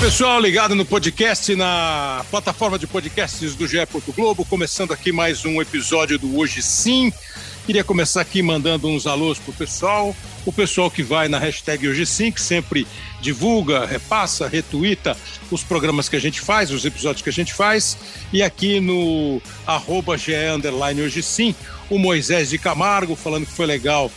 Pessoal, ligado no podcast, na plataforma de podcasts do GE. Globo, começando aqui mais um episódio do Hoje Sim. Queria começar aqui mandando uns alôs pro pessoal, o pessoal que vai na hashtag Hoje Sim, que sempre divulga, repassa, retuita os programas que a gente faz, os episódios que a gente faz, e aqui no arroba GE Hoje Sim, o Moisés de Camargo falando que foi legal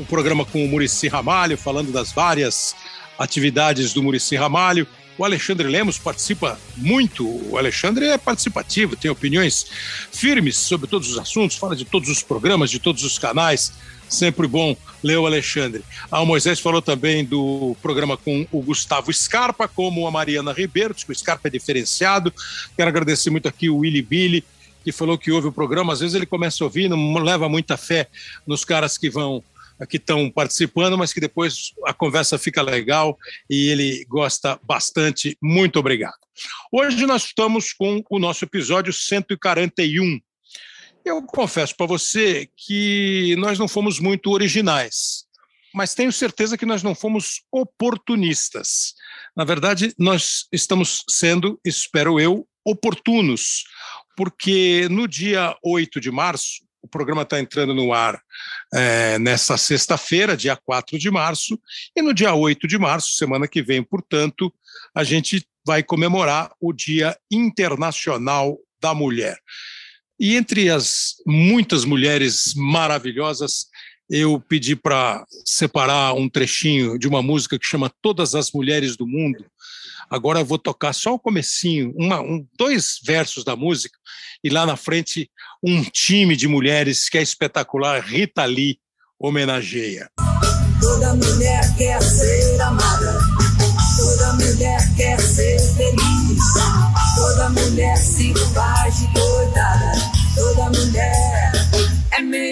o programa com o Murici Ramalho, falando das várias atividades do Murici Ramalho. O Alexandre Lemos participa muito. O Alexandre é participativo, tem opiniões firmes sobre todos os assuntos, fala de todos os programas, de todos os canais. Sempre bom ler o Alexandre. A Moisés falou também do programa com o Gustavo Scarpa, como a Mariana Ribeiro, que o Scarpa é diferenciado. Quero agradecer muito aqui o Willy Billy, que falou que ouve o programa. Às vezes ele começa a ouvir, não leva muita fé nos caras que vão que estão participando, mas que depois a conversa fica legal e ele gosta bastante. Muito obrigado. Hoje nós estamos com o nosso episódio 141. Eu confesso para você que nós não fomos muito originais, mas tenho certeza que nós não fomos oportunistas. Na verdade, nós estamos sendo, espero eu, oportunos, porque no dia 8 de março, o programa está entrando no ar é, sexta-feira, dia 4 de março, e no dia 8 de março, semana que vem, portanto, a gente vai comemorar o Dia Internacional da Mulher. E entre as muitas mulheres maravilhosas, eu pedi para separar um trechinho de uma música que chama Todas as Mulheres do Mundo, Agora eu vou tocar só o comecinho, uma, um, dois versos da música, e lá na frente um time de mulheres que é espetacular, Rita Lee homenageia. Toda mulher quer ser amada, toda mulher quer ser feliz, toda mulher se faz de coitada, toda mulher é meio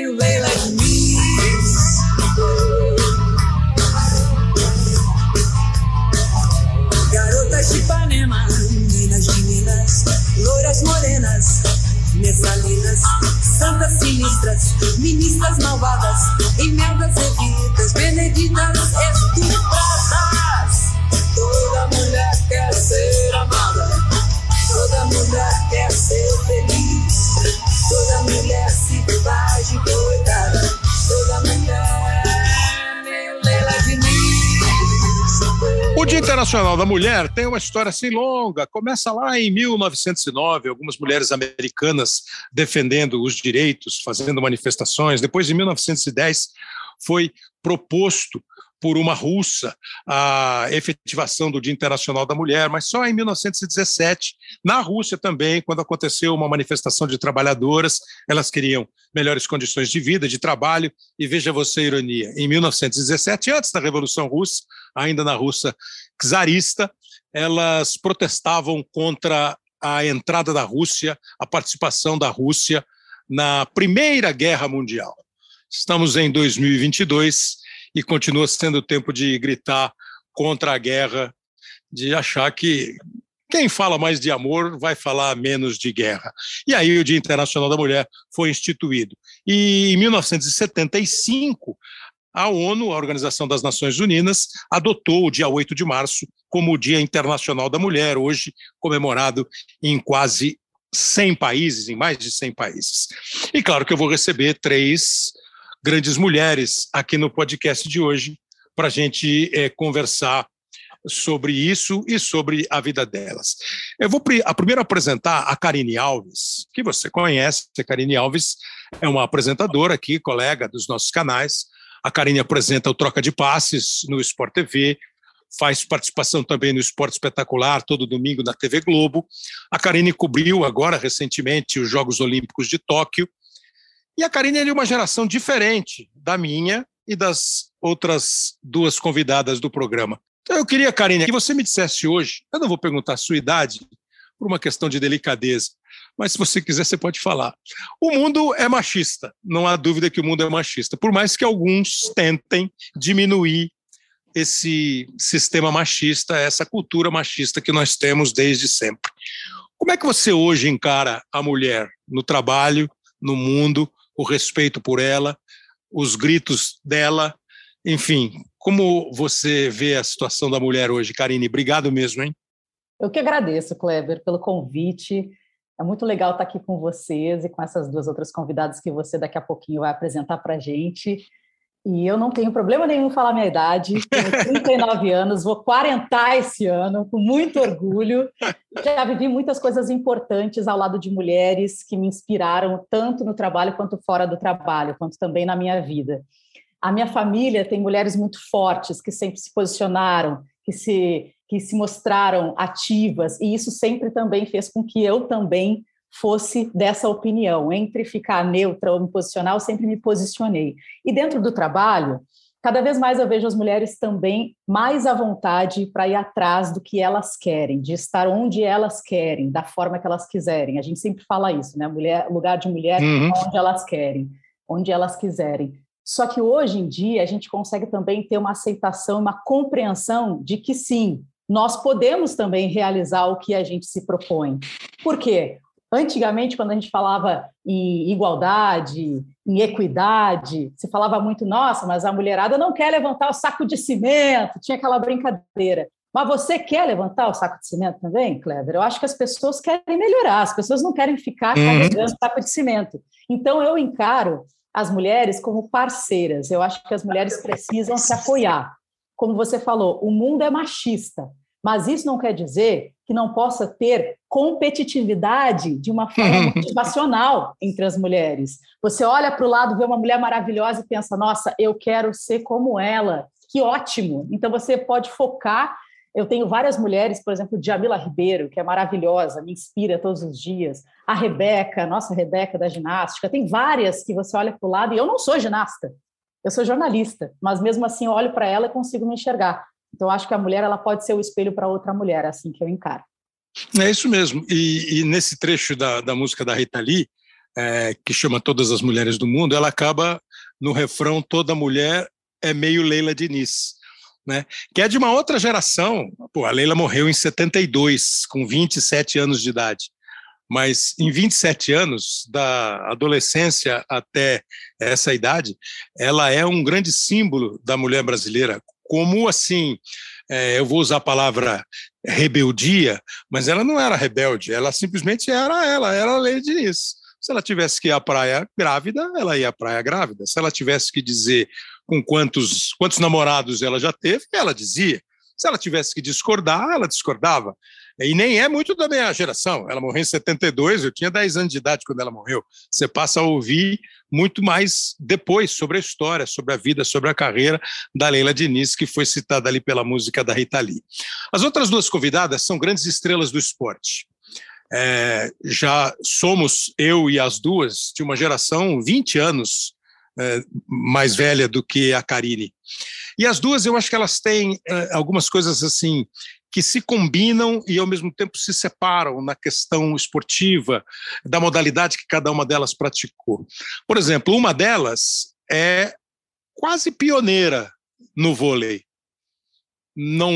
morenas, messalinas, santas sinistras, ministras malvadas, emendas evitas, beneditas estupradas. Toda mulher quer ser amada, toda mulher quer ser feliz, toda mulher Dia Internacional da Mulher tem uma história assim longa. Começa lá em 1909, algumas mulheres americanas defendendo os direitos, fazendo manifestações. Depois, em 1910, foi proposto por uma russa a efetivação do Dia Internacional da Mulher, mas só em 1917, na Rússia também, quando aconteceu uma manifestação de trabalhadoras, elas queriam melhores condições de vida, de trabalho, e veja você a ironia, em 1917, antes da Revolução Russa, ainda na Rússia czarista, elas protestavam contra a entrada da Rússia, a participação da Rússia na Primeira Guerra Mundial. Estamos em 2022 e continua sendo tempo de gritar contra a guerra, de achar que quem fala mais de amor vai falar menos de guerra. E aí o Dia Internacional da Mulher foi instituído. E em 1975, a ONU, a Organização das Nações Unidas, adotou o dia 8 de março como o Dia Internacional da Mulher, hoje comemorado em quase 100 países, em mais de 100 países. E claro que eu vou receber três grandes mulheres aqui no podcast de hoje para a gente é, conversar sobre isso e sobre a vida delas. Eu vou a primeiro apresentar a Karine Alves, que você conhece. A Karine Alves é uma apresentadora aqui, colega dos nossos canais. A Karine apresenta o Troca de Passes no Sport TV, faz participação também no Esporte Espetacular, todo domingo na TV Globo. A Karine cobriu agora, recentemente, os Jogos Olímpicos de Tóquio. E a Karine é uma geração diferente da minha e das outras duas convidadas do programa. Então eu queria, Karine, que você me dissesse hoje, eu não vou perguntar a sua idade, por uma questão de delicadeza, mas se você quiser, você pode falar. O mundo é machista, não há dúvida que o mundo é machista, por mais que alguns tentem diminuir esse sistema machista, essa cultura machista que nós temos desde sempre. Como é que você hoje encara a mulher no trabalho, no mundo, o respeito por ela, os gritos dela, enfim, Como você vê a situação da mulher hoje, Karine? Obrigado mesmo, hein? Eu que agradeço, Kleber, pelo convite. É muito legal estar aqui com vocês e com essas duas outras convidadas que você daqui a pouquinho vai apresentar para a gente. E eu não tenho problema nenhum em falar minha idade, tenho 39 anos, vou quarentar esse ano, com muito orgulho. Já vivi muitas coisas importantes ao lado de mulheres que me inspiraram tanto no trabalho quanto fora do trabalho, quanto também na minha vida. A minha família tem mulheres muito fortes que sempre se posicionaram, que se que se mostraram ativas, e isso sempre também fez com que eu também fosse dessa opinião. Entre ficar neutra ou me posicionar, eu sempre me posicionei. E dentro do trabalho, cada vez mais eu vejo as mulheres também mais à vontade para ir atrás do que elas querem, de estar onde elas querem, da forma que elas quiserem. A gente sempre fala isso, né? Mulher, lugar de mulher uhum. onde elas querem, onde elas quiserem. Só que hoje em dia a gente consegue também ter uma aceitação, uma compreensão de que sim, nós podemos também realizar o que a gente se propõe. Por quê? Antigamente, quando a gente falava em igualdade, em equidade, se falava muito, nossa, mas a mulherada não quer levantar o saco de cimento, tinha aquela brincadeira. Mas você quer levantar o saco de cimento também, Clever? Eu acho que as pessoas querem melhorar, as pessoas não querem ficar uhum. carregando saco de cimento. Então, eu encaro as mulheres como parceiras. Eu acho que as mulheres precisam se apoiar. Como você falou, o mundo é machista. Mas isso não quer dizer que não possa ter competitividade de uma forma motivacional entre as mulheres. Você olha para o lado, vê uma mulher maravilhosa e pensa: nossa, eu quero ser como ela. Que ótimo! Então você pode focar. Eu tenho várias mulheres, por exemplo, Jamila Ribeiro, que é maravilhosa, me inspira todos os dias. A Rebeca, nossa Rebeca da ginástica. Tem várias que você olha para o lado, e eu não sou ginasta, eu sou jornalista, mas mesmo assim eu olho para ela e consigo me enxergar. Então, acho que a mulher ela pode ser o espelho para outra mulher, é assim que eu encaro. É isso mesmo. E, e nesse trecho da, da música da Rita Lee, é, que chama Todas as Mulheres do Mundo, ela acaba no refrão Toda Mulher é meio Leila Diniz. Né? Que é de uma outra geração. Pô, a Leila morreu em 72, com 27 anos de idade. Mas em 27 anos, da adolescência até essa idade, ela é um grande símbolo da mulher brasileira, como assim, é, eu vou usar a palavra rebeldia, mas ela não era rebelde, ela simplesmente era ela, era a Lei Diniz. Se ela tivesse que ir à praia grávida, ela ia à praia grávida. Se ela tivesse que dizer com quantos, quantos namorados ela já teve, ela dizia. Se ela tivesse que discordar, ela discordava. E nem é muito da minha geração. Ela morreu em 72, eu tinha 10 anos de idade quando ela morreu. Você passa a ouvir muito mais depois sobre a história, sobre a vida, sobre a carreira da Leila Diniz, que foi citada ali pela música da Rita Lee. As outras duas convidadas são grandes estrelas do esporte. É, já somos, eu e as duas, de uma geração 20 anos é, mais velha do que a Karine. E as duas, eu acho que elas têm é, algumas coisas assim que se combinam e ao mesmo tempo se separam na questão esportiva, da modalidade que cada uma delas praticou. Por exemplo, uma delas é quase pioneira no vôlei. Não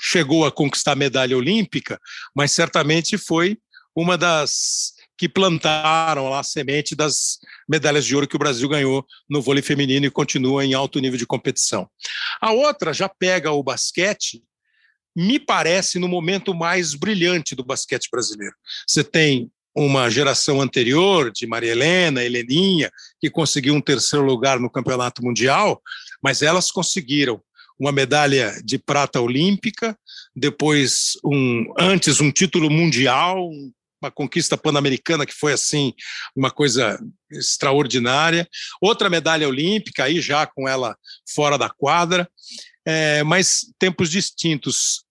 chegou a conquistar medalha olímpica, mas certamente foi uma das que plantaram lá a semente das medalhas de ouro que o Brasil ganhou no vôlei feminino e continua em alto nível de competição. A outra já pega o basquete me parece, no momento mais brilhante do basquete brasileiro. Você tem uma geração anterior de Maria Helena, Heleninha, que conseguiu um terceiro lugar no campeonato mundial, mas elas conseguiram uma medalha de prata olímpica, depois um antes um título mundial, uma conquista pan-americana que foi assim uma coisa extraordinária, outra medalha olímpica aí já com ela fora da quadra. É, mas tempos distintos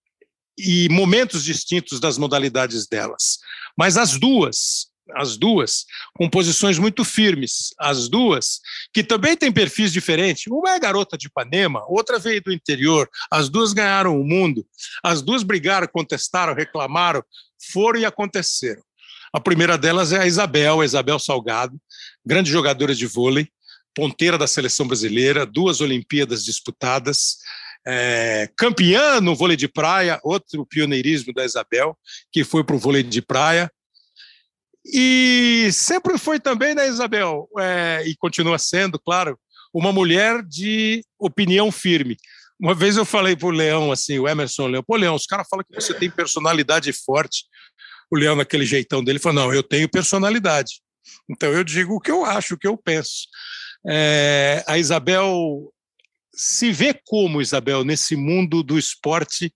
e momentos distintos das modalidades delas. Mas as duas, as duas, com posições muito firmes, as duas, que também têm perfis diferentes. Uma é garota de Ipanema, outra veio do interior, as duas ganharam o mundo, as duas brigaram, contestaram, reclamaram, foram e aconteceram. A primeira delas é a Isabel, a Isabel Salgado, grande jogadora de vôlei, ponteira da seleção brasileira, duas Olimpíadas disputadas, é, campeã no vôlei de praia, outro pioneirismo da Isabel, que foi para o vôlei de praia. E sempre foi também, né, Isabel, é, e continua sendo, claro, uma mulher de opinião firme. Uma vez eu falei para o Leão, assim, o Emerson Leão, pô, Leão, os caras falam que você tem personalidade forte. O Leão, naquele jeitão dele, falou: não, eu tenho personalidade. Então eu digo o que eu acho, o que eu penso. É, a Isabel se vê como, Isabel, nesse mundo do esporte,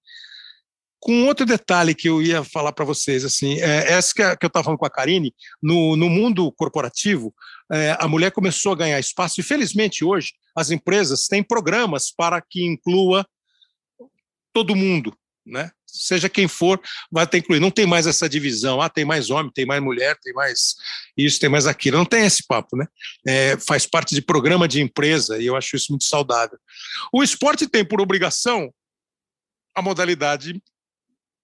com outro detalhe que eu ia falar para vocês, assim, é, essa que, eu estava falando com a Karine, no, no mundo corporativo, é, a mulher começou a ganhar espaço e, felizmente, hoje, as empresas têm programas para que inclua todo mundo, né? Seja quem for, vai ter incluir. Não tem mais essa divisão. Ah, tem mais homem, tem mais mulher, tem mais isso, tem mais aquilo. Não tem esse papo, né? É, faz parte de programa de empresa e eu acho isso muito saudável. O esporte tem por obrigação a modalidade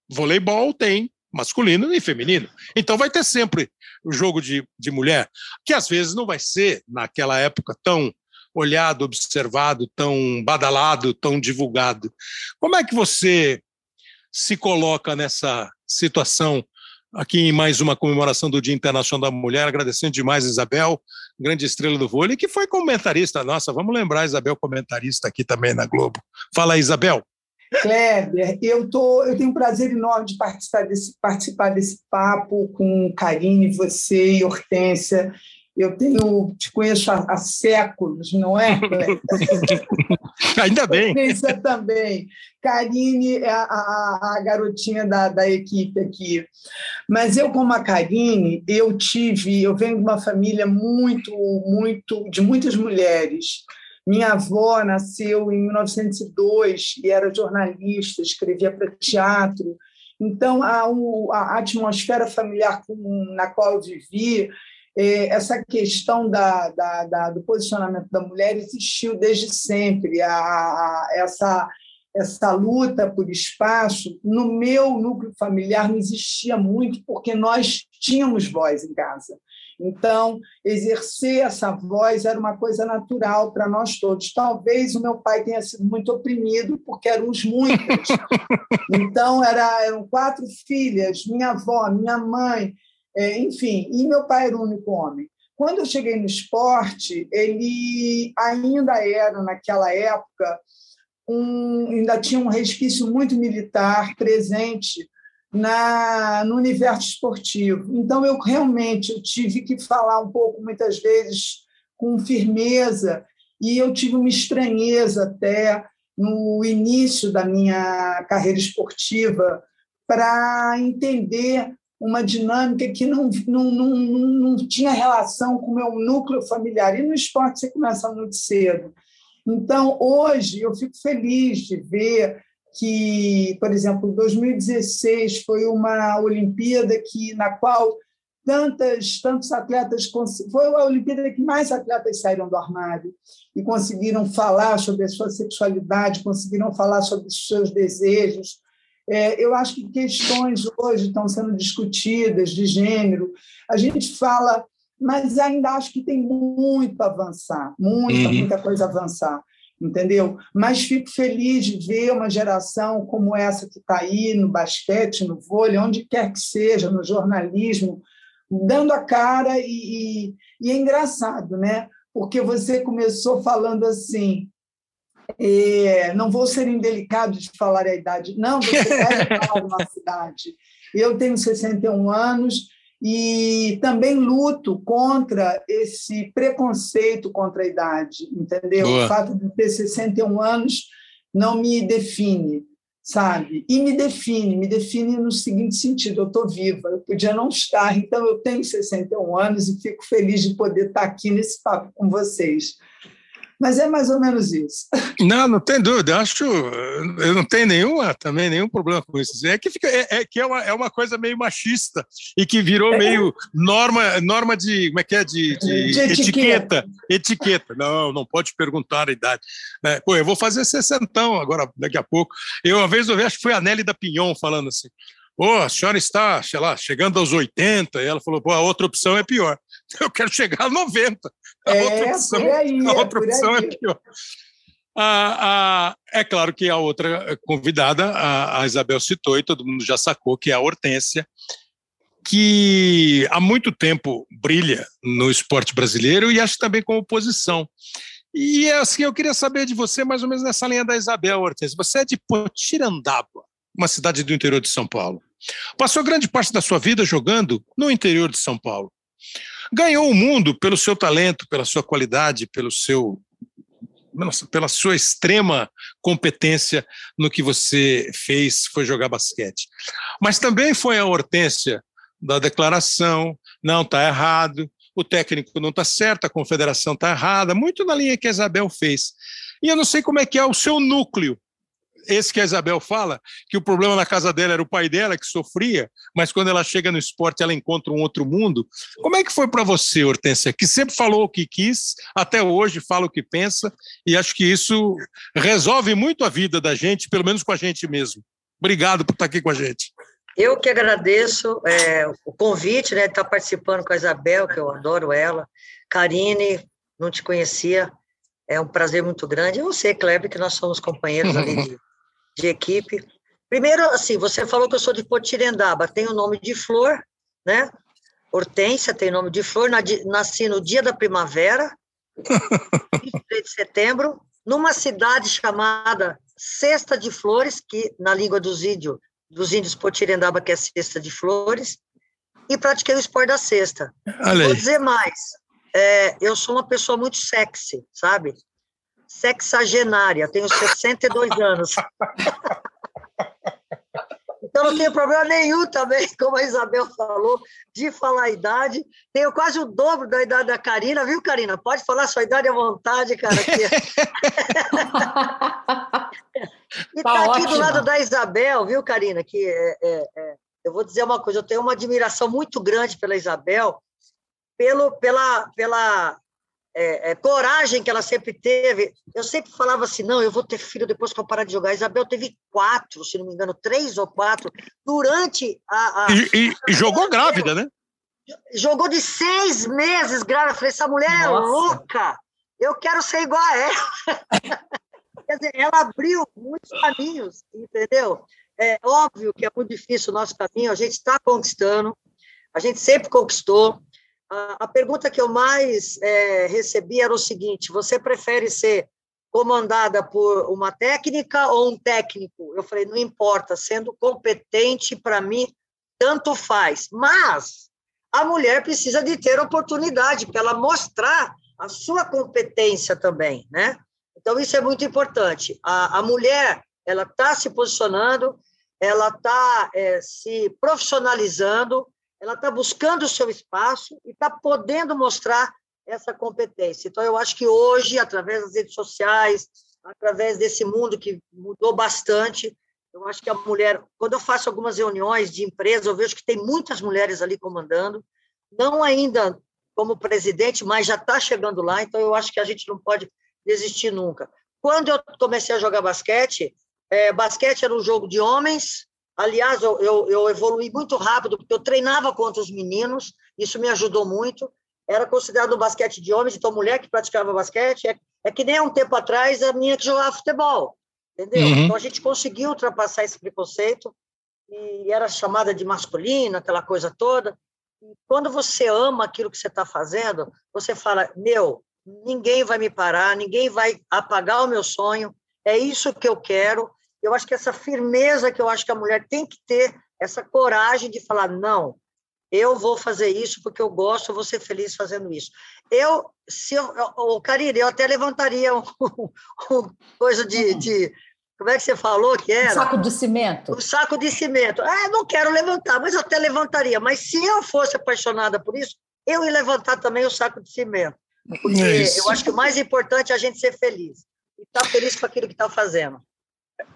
voleibol, tem masculino e feminino. Então vai ter sempre o jogo de, de mulher, que às vezes não vai ser, naquela época, tão olhado, observado, tão badalado, tão divulgado. Como é que você se coloca nessa situação aqui em mais uma comemoração do Dia Internacional da Mulher, agradecendo demais Isabel, grande estrela do vôlei, que foi comentarista nossa. Vamos lembrar Isabel comentarista aqui também na Globo. Fala Isabel. Kleber, eu, tô, eu tenho um prazer enorme de participar desse, participar desse papo com Karine, você e Hortência. Eu tenho, te conheço há, há séculos, não é? Ainda bem. Hortência também. Karine é a, a, a, garotinha da, da equipe aqui. Mas eu, como a Karine, eu tive, eu venho de uma família muito, muito, de muitas mulheres. Minha avó nasceu em 1902 e era jornalista, escrevia para teatro. Então, a, a atmosfera familiar na qual eu vivi, essa questão da, da, da, do posicionamento da mulher existiu desde sempre. A, a, essa, essa luta por espaço, no meu núcleo familiar, não existia muito, porque nós tínhamos voz em casa. Então, exercer essa voz era uma coisa natural para nós todos. Talvez o meu pai tenha sido muito oprimido, porque éramos muitas. Então, era, eram quatro filhas, minha avó, minha mãe, é, enfim, e meu pai era o único homem. Quando eu cheguei no esporte, ele ainda era, naquela época, um, ainda tinha um resquício muito militar presente na, no universo esportivo. Então, eu realmente eu tive que falar um pouco, muitas vezes, com firmeza, e eu tive uma estranheza até no início da minha carreira esportiva para entender uma dinâmica que não, não, não, não, tinha relação com o meu núcleo familiar. E no esporte você começa muito cedo. Então, hoje, eu fico feliz de ver que, por exemplo, 2016 foi uma Olimpíada que na qual tantas tantos atletas foi a Olimpíada que mais atletas saíram do armário e conseguiram falar sobre a sua sexualidade, conseguiram falar sobre os seus desejos. É, eu acho que questões hoje estão sendo discutidas de gênero. A gente fala, mas ainda acho que tem muito a avançar, muita, uhum. muita coisa a avançar entendeu? Mas fico feliz de ver uma geração como essa que está aí no basquete, no vôlei, onde quer que seja, no jornalismo, dando a cara e, e, e é engraçado, né? Porque você começou falando assim, é, não vou ser indelicado de falar a idade, não, você deve falar uma cidade. Eu tenho 61 anos e também luto contra esse preconceito contra a idade, entendeu? Boa. O fato de ter 61 anos não me define, sabe? E me define, me define no seguinte sentido: eu estou viva, eu podia não estar, então eu tenho 61 anos e fico feliz de poder estar aqui nesse papo com vocês. Mas é mais ou menos isso. Não, não tem dúvida. Eu acho, eu não tenho nenhuma, também nenhum problema com isso. É que fica, é, é que é uma, é uma coisa meio machista e que virou é. meio norma, norma de, como é que é, de, de, de etiqueta. etiqueta. etiqueta. Não, não pode perguntar a idade. É, pô, eu vou fazer sessentão agora, daqui a pouco. Eu uma vez eu vi, acho que foi a Nelly da Pinhon falando assim. Pô, a senhora está, sei lá, chegando aos 80, e ela falou, pô, a outra opção é pior. Eu quero chegar a 90. A é, outra opção, aí, a outra é opção é pior. Ah, ah, é claro que a outra convidada, a, a, Isabel citou, e todo mundo já sacou, que é a Hortência, que há muito tempo brilha no esporte brasileiro e acho também como oposição. E assim, eu queria saber de você, mais ou menos nessa linha da Isabel Ortiz. Você é de Potirandaba, uma cidade do interior de São Paulo. Passou grande parte da sua vida jogando no interior de São Paulo. Ganhou o mundo pelo seu talento, pela sua qualidade, pelo seu pela sua extrema competência no que você fez, foi jogar basquete. Mas também foi a Hortência da declaração, não está errado, o técnico não está certo, a confederação está errada, muito na linha que a Isabel fez. E eu não sei como é que é o seu núcleo esse que a Isabel fala, que o problema na casa dela era o pai dela que sofria, mas quando ela chega no esporte ela encontra um outro mundo. Como é que foi para você, Hortência, que sempre falou o que quis, até hoje fala o que pensa, e acho que isso resolve muito a vida da gente, pelo menos com a gente mesmo. Obrigado por estar aqui com a gente. Eu que agradeço é, o convite, né, de estar participando com a Isabel, que eu adoro ela. Karine, não te conhecia, é um prazer muito grande. E você, Kleber, que nós somos companheiros ali de, de equipe. Primeiro, assim, você falou que eu sou de Potirendaba, tem o nome de flor, né? Hortência tem nome de flor, nasci no dia da primavera, 23 de setembro, numa cidade chamada Cesta de Flores, que na língua dos índios, dos índios Potirendaba, que é Cesta de Flores, e pratiquei o esporte da cesta. Vou dizer mais, é, eu sou uma pessoa muito sexy, sabe? Sexagenária, tenho 62 anos. Então não tenho problema nenhum também, como a Isabel falou, de falar a idade. Tenho quase o dobro da idade da Karina, viu, Karina? Pode falar sua idade à vontade, cara. e tá, tá aqui do lado da Isabel, viu, Karina? Que é, é, é, eu vou dizer uma coisa, eu tenho uma admiração muito grande pela Isabel, pelo, pela, pela é, é, coragem que ela sempre teve. Eu sempre falava assim: não, eu vou ter filho depois que eu parar de jogar. A Isabel teve quatro, se não me engano, três ou quatro, durante a. a... E, e, e, jogou grávida, né? Jogou de seis meses grávida. Eu falei: essa mulher é Nossa. é louca, eu quero ser igual a ela. Quer dizer, ela abriu muitos caminhos, entendeu? É óbvio que é muito difícil o nosso caminho, a gente está conquistando, a gente sempre conquistou a, pergunta que eu mais é, recebi era o seguinte: você prefere ser comandada por uma técnica ou um técnico? Eu falei, não importa, sendo competente para mim, tanto faz. Mas a mulher precisa de ter oportunidade para ela mostrar a sua competência também, né? Então isso é muito importante. A, a mulher ela está se posicionando, ela está é, se profissionalizando, ela está buscando o seu espaço e está podendo mostrar essa competência. Então, eu acho que hoje, através das redes sociais, através desse mundo que mudou bastante, eu acho que a mulher, quando eu faço algumas reuniões de empresa, eu vejo que tem muitas mulheres ali comandando, não ainda como presidente, mas já está chegando lá, então eu acho que a gente não pode desistir nunca. Quando eu comecei a jogar basquete, é, basquete era um jogo de homens, Aliás, eu, eu, eu, evolui muito rápido, porque eu treinava contra os meninos, isso me ajudou muito. Era considerado um basquete de homens, então mulher que praticava basquete. É, é que nem um tempo atrás a minha que jogava futebol, entendeu? Uhum. Então a gente conseguiu ultrapassar esse preconceito e era chamada de masculina, aquela coisa toda. E quando você ama aquilo que você está fazendo, você fala: meu, ninguém vai me parar, ninguém vai apagar o meu sonho, é isso que eu quero eu acho que essa firmeza que eu acho que a mulher tem que ter, essa coragem de falar, não, eu vou fazer isso porque eu gosto, eu vou ser feliz fazendo isso. Eu, se eu, o Karine, eu até levantaria um, um, coisa de, de, como é que você falou que era? Um saco de cimento. Um saco de cimento. Ah, não quero levantar, mas eu até levantaria. Mas se eu fosse apaixonada por isso, eu ia levantar também o saco de cimento. Porque é eu acho que o mais importante é a gente ser feliz. E estar tá feliz com aquilo que está fazendo.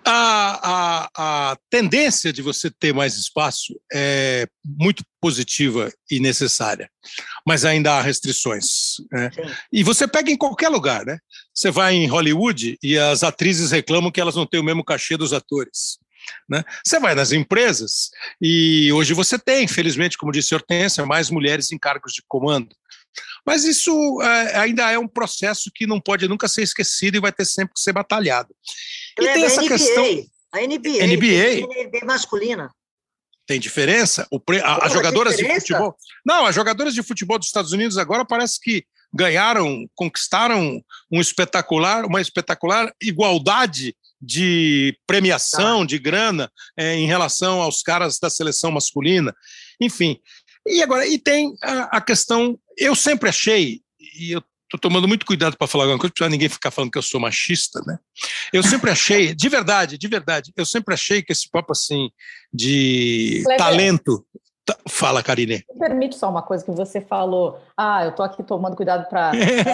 A, a, a, tendência de você ter mais espaço é muito positiva e necessária, mas ainda há restrições. Né? E você pega em qualquer lugar, né? Você vai em Hollywood e as atrizes reclamam que elas não têm o mesmo cachê dos atores. Né? Você vai nas empresas e hoje você tem, infelizmente, como disse Hortência, mais mulheres em cargos de comando. Mas isso é, ainda é um processo que não pode nunca ser esquecido e vai ter sempre que ser batalhado. E tem essa NBA, questão. A NBA, NBA, NBA masculina. Tem diferença? O pre... a, as jogadoras diferença? de futebol. Não, as jogadoras de futebol dos Estados Unidos agora parece que ganharam, conquistaram um espetacular, uma espetacular igualdade de premiação, tá. de grana é, em relação aos caras da seleção masculina. Enfim, e agora, e tem a, a questão, eu sempre achei, e eu estou tomando muito cuidado para falar alguma coisa, para ninguém ficar falando que eu sou machista, né? Eu sempre achei, de verdade, de verdade, eu sempre achei que esse papo assim de Cleber, talento. Fala, Karine. Me permite só uma coisa que você falou. Ah, eu estou aqui tomando cuidado para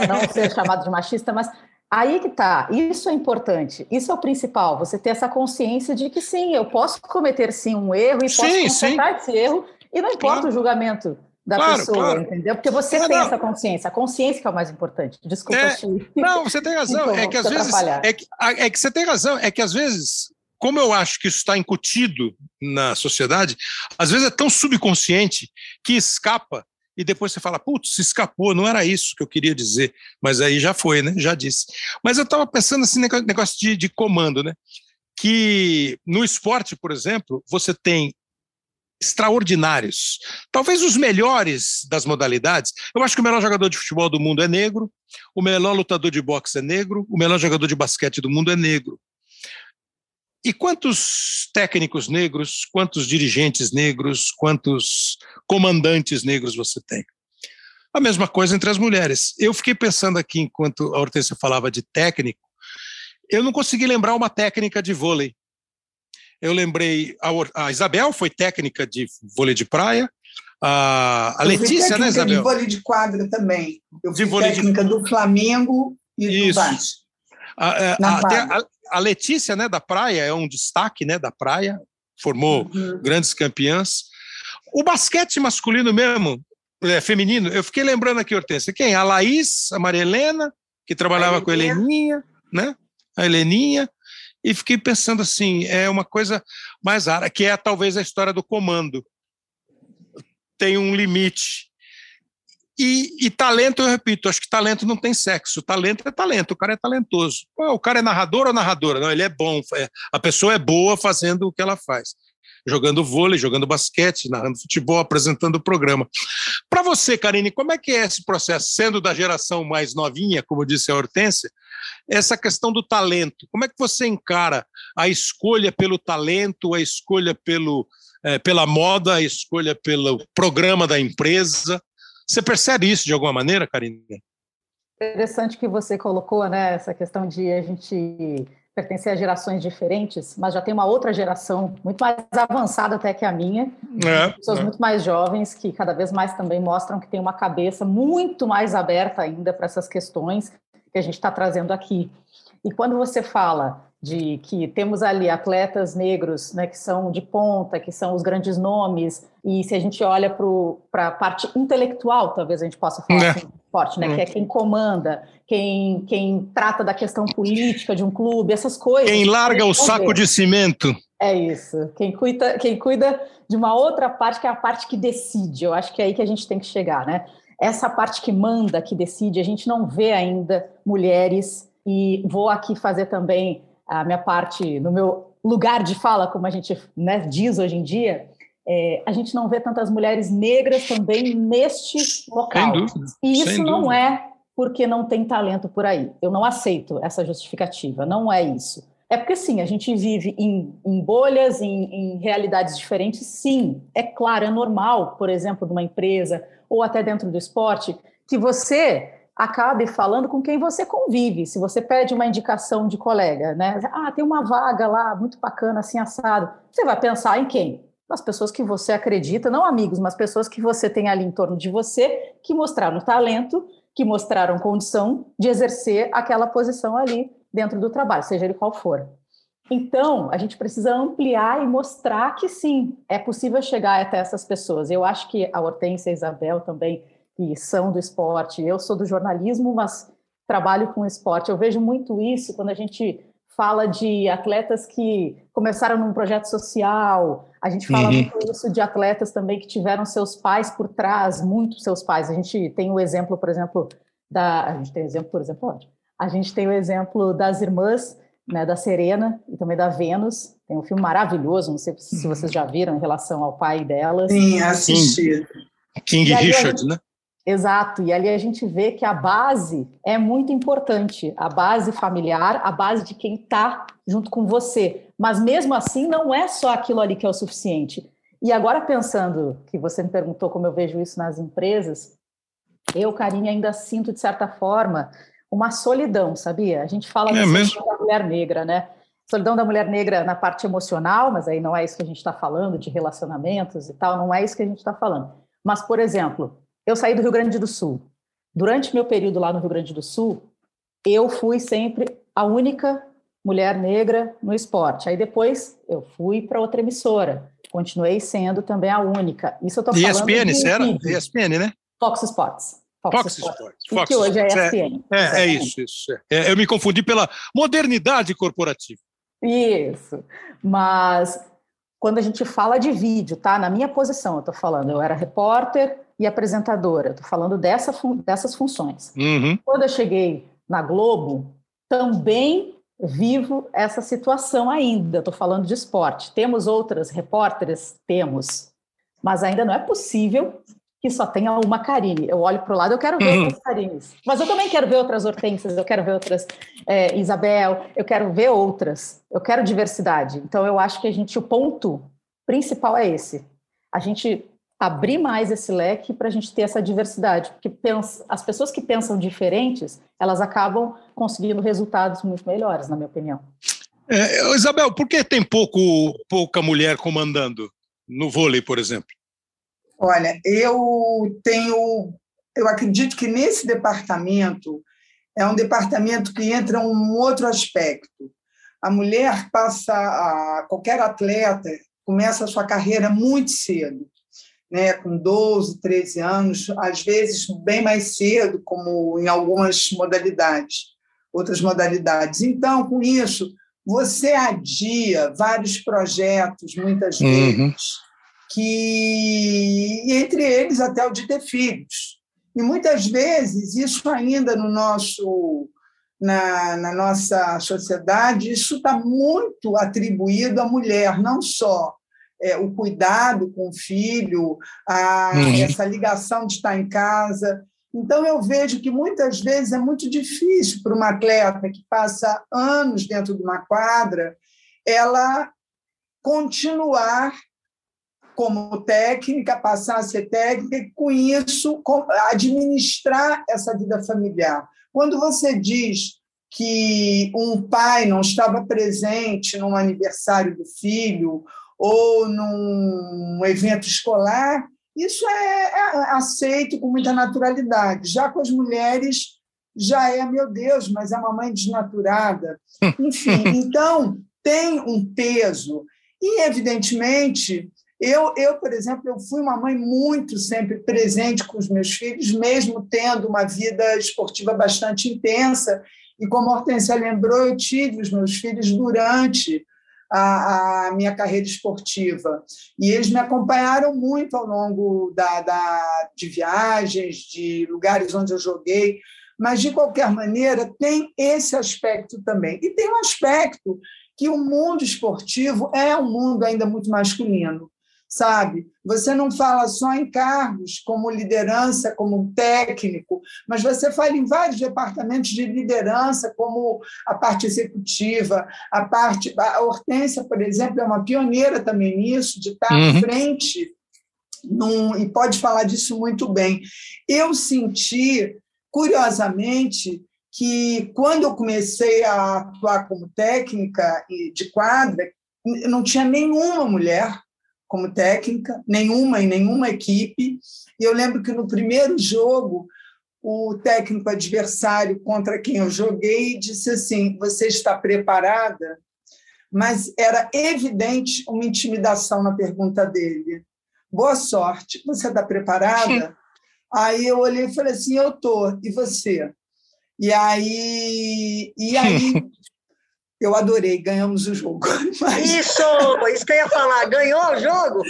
não ser chamado de machista, mas aí que tá. Isso é importante. Isso é o principal. Você ter essa consciência de que sim, eu posso cometer sim um erro e posso sim, consertar sim. esse erro e não importa claro. o julgamento da claro, pessoa, claro. entendeu? Porque você é, tem não. essa consciência, a consciência que é o mais importante. Desculpa, é, Não, você tem razão. é que às vezes é que, é que você tem razão. É que às vezes, como eu acho que isso está incutido na sociedade, às vezes é tão subconsciente que escapa e depois você fala, putz, se escapou, não era isso que eu queria dizer, mas aí já foi, né? Já disse. Mas eu estava pensando assim, negócio de, de comando, né? Que no esporte, por exemplo, você tem extraordinários. Talvez os melhores das modalidades. Eu acho que o melhor jogador de futebol do mundo é negro, o melhor lutador de boxe é negro, o melhor jogador de basquete do mundo é negro. E quantos técnicos negros, quantos dirigentes negros, quantos comandantes negros você tem? A mesma coisa entre as mulheres. Eu fiquei pensando aqui, enquanto a Hortência falava de técnico, eu não consegui lembrar uma técnica de vôlei eu lembrei, a, a Isabel foi técnica de vôlei de praia, a, a Letícia, né, Isabel? de vôlei de quadra também. Eu fui de técnica de... do Flamengo e Isso. do Vasco. A, é, a, a, a, Letícia, né, da praia, é um destaque, né, da praia, formou uhum. grandes campeãs. O basquete masculino mesmo, é, feminino, eu fiquei lembrando aqui, Hortência, quem? A Laís, a Maria Helena, que trabalhava com a Heleninha, né? A Heleninha e fiquei pensando assim, é uma coisa mais rara, que é talvez a história do comando. Tem um limite. E, e, talento, eu repito, acho que talento não tem sexo. Talento é talento, o cara é talentoso. o cara é narrador ou narradora? Não, ele é bom. É, a pessoa é boa fazendo o que ela faz. Jogando vôlei, jogando basquete, narrando futebol, apresentando o programa. Para você, Karine, como é que é esse processo? Sendo da geração mais novinha, como disse a Hortência, essa questão do talento. Como é que você encara a escolha pelo talento, a escolha pelo, é, pela moda, a escolha pelo programa da empresa? Você percebe isso de alguma maneira, Karine? Interessante que você colocou, né, essa questão de a gente pertencer a gerações diferentes, mas já tem uma outra geração muito mais avançada até que a minha, é, pessoas é. muito mais jovens que cada vez mais também mostram que tem uma cabeça muito mais aberta ainda para essas questões que a gente está trazendo aqui. E quando você fala de que temos ali atletas negros, né, que são de ponta, que são os grandes nomes, e se a gente olha para a parte intelectual, talvez a gente possa falar é. assim, forte, né, é. que é quem comanda, quem, quem trata da questão política de um clube, essas coisas. Quem larga o saco de cimento. É isso. Quem cuida, quem cuida de uma outra parte que é a parte que decide. Eu acho que é aí que a gente tem que chegar, né? essa parte que manda, que decide, a gente não vê ainda mulheres, e vou aqui fazer também a minha parte, no meu lugar de fala, como a gente né, diz hoje em dia, é, a gente não vê tantas mulheres negras também neste local. E isso não é porque não tem talento por aí. Eu não aceito essa justificativa, não é isso. É porque, sim, a gente vive em, em bolhas, em, em, realidades diferentes, sim. É claro, é normal, por exemplo, numa empresa ou até dentro do esporte, que você acabe falando com quem você convive. Se você pede uma indicação de colega, né? Ah, tem uma vaga lá, muito bacana, assim, assado. Você vai pensar em quem? As pessoas que você acredita, não amigos, mas pessoas que você tem ali em torno de você, que mostraram talento, que mostraram condição de exercer aquela posição ali dentro do trabalho, seja ele qual for. Então, a gente precisa ampliar e mostrar que sim, é possível chegar até essas pessoas. Eu acho que a Hortência e a Isabel também, que são do esporte, eu sou do jornalismo, mas trabalho com esporte. Eu vejo muito isso quando a gente fala de atletas que começaram num projeto social, a gente fala uhum. muito isso de atletas também que tiveram seus pais por trás, muito seus pais. A gente tem o exemplo, por exemplo, da. A gente tem exemplo, por exemplo, onde? A gente tem o exemplo das irmãs, né, da Serena e também da Vênus. Tem um filme maravilhoso, não sei se vocês já viram em relação ao pai delas. Sim, assisti. King, King Richard, né? Exato, e ali a gente vê que a base é muito importante, a base familiar, a base de quem está junto com você. Mas mesmo assim, não é só aquilo ali que é o suficiente. E agora, pensando que você me perguntou como eu vejo isso nas empresas, eu, Karine, ainda sinto, de certa forma, uma solidão, sabia? A gente fala é da mulher negra, né? Solidão da mulher negra na parte emocional, mas aí não é isso que a gente está falando, de relacionamentos e tal, não é isso que a gente está falando. Mas, por exemplo, eu saí do Rio Grande do Sul. Durante meu período lá no Rio Grande do Sul, eu fui sempre a única mulher negra no esporte. Aí depois eu fui para outra emissora, continuei sendo também a única. Isso eu estou falando ESPN, será? ESPN, né? Fox Sports. Fox, Fox Sports. Sports. Fox que hoje é ESPN. É, é, é isso, isso. É. eu me confundi pela modernidade corporativa. Isso. Mas quando a gente fala de vídeo, tá? Na minha posição, eu estou falando, eu era repórter e apresentadora, estou falando dessa, dessas funções. Uhum. Quando eu cheguei na Globo, também vivo essa situação ainda. Estou falando de esporte. Temos outras repórteres? Temos. Mas ainda não é possível que só tenha uma Karine. Eu olho para o lado, eu quero ver uhum. outras Karines. Mas eu também quero ver outras Hortências, eu quero ver outras é, Isabel, eu quero ver outras. Eu quero diversidade. Então, eu acho que a gente, o ponto principal é esse. A gente abrir mais esse leque para a gente ter essa diversidade, porque pensa, as pessoas que pensam diferentes, elas acabam conseguindo resultados muito melhores, na minha opinião. É, Isabel, por que tem pouco, pouca mulher comandando no vôlei, por exemplo? Olha, eu tenho, eu acredito que nesse departamento é um departamento que entra um outro aspecto. A mulher passa a qualquer atleta começa a sua carreira muito cedo né, com 12, 13 anos, às vezes bem mais cedo, como em algumas modalidades, outras modalidades. Então, com isso, você adia vários projetos, muitas uhum. vezes, uhum. que entre eles até o de ter filhos. E muitas vezes isso ainda no nosso na, na nossa sociedade isso está muito atribuído à mulher, não só é, o cuidado com o filho, a, uhum. essa ligação de estar em casa. Então, eu vejo que muitas vezes é muito difícil para uma atleta que passa anos dentro de uma quadra, ela continuar como técnica, passar a ser técnica e, com isso, administrar essa vida familiar. Quando você diz que um pai não estava presente no aniversário do filho ou num evento escolar, isso é, é aceito com muita naturalidade. Já com as mulheres, já é, meu Deus, mas é uma mãe desnaturada. Enfim, então tem um peso. E, evidentemente, eu, eu, por exemplo, eu fui uma mãe muito sempre presente com os meus filhos, mesmo tendo uma vida esportiva bastante intensa. E como a Hortência lembrou, eu tive os meus filhos durante a, a, minha carreira esportiva. E eles me acompanharam muito ao longo da, da, de viagens, de lugares onde eu joguei, mas, de qualquer maneira, tem esse aspecto também. E tem um aspecto que o mundo esportivo é um mundo ainda muito masculino sabe? Você não fala só em cargos como liderança, como técnico, mas você fala em vários departamentos de liderança, como a parte executiva, a parte. A Hortência, por exemplo, é uma pioneira também nisso, de estar uhum. à frente, num, e pode falar disso muito bem. Eu senti, curiosamente, que quando eu comecei a atuar como técnica de quadra, não tinha nenhuma mulher como técnica, nenhuma em nenhuma equipe. E eu lembro que no primeiro jogo, o técnico adversário contra quem eu joguei disse assim: Você está preparada? Mas era evidente uma intimidação na pergunta dele. Boa sorte, você está preparada? aí eu olhei e falei assim: Eu estou, e você? E aí, e aí eu adorei, ganhamos o jogo. Mas... Isso, isso que eu ia falar, ganhou o jogo?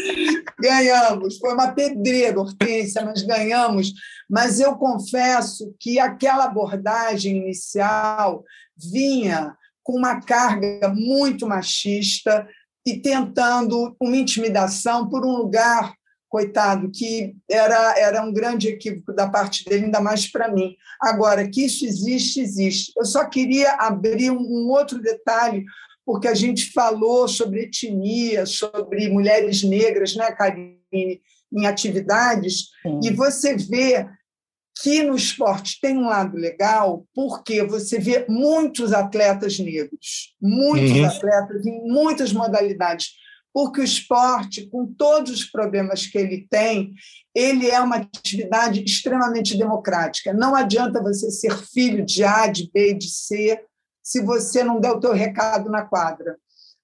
Ganhamos, foi uma pedreira, Hortência, mas ganhamos. Mas eu confesso que aquela abordagem inicial vinha com uma carga muito machista e tentando uma intimidação por um lugar coitado, que era, era um grande equívoco da parte dele, ainda mais para mim. Agora, que isso existe, existe. Eu só queria abrir um, um outro detalhe, porque a gente falou sobre etnia, sobre mulheres negras, né, Karine, em atividades, Sim. e você vê que no esporte tem um lado legal, porque você vê muitos atletas negros, muitos uhum. atletas em muitas modalidades, porque o esporte, com todos os problemas que ele tem, ele é uma atividade extremamente democrática. Não adianta você ser filho de A, de B, de C, se você não der o teu recado na quadra.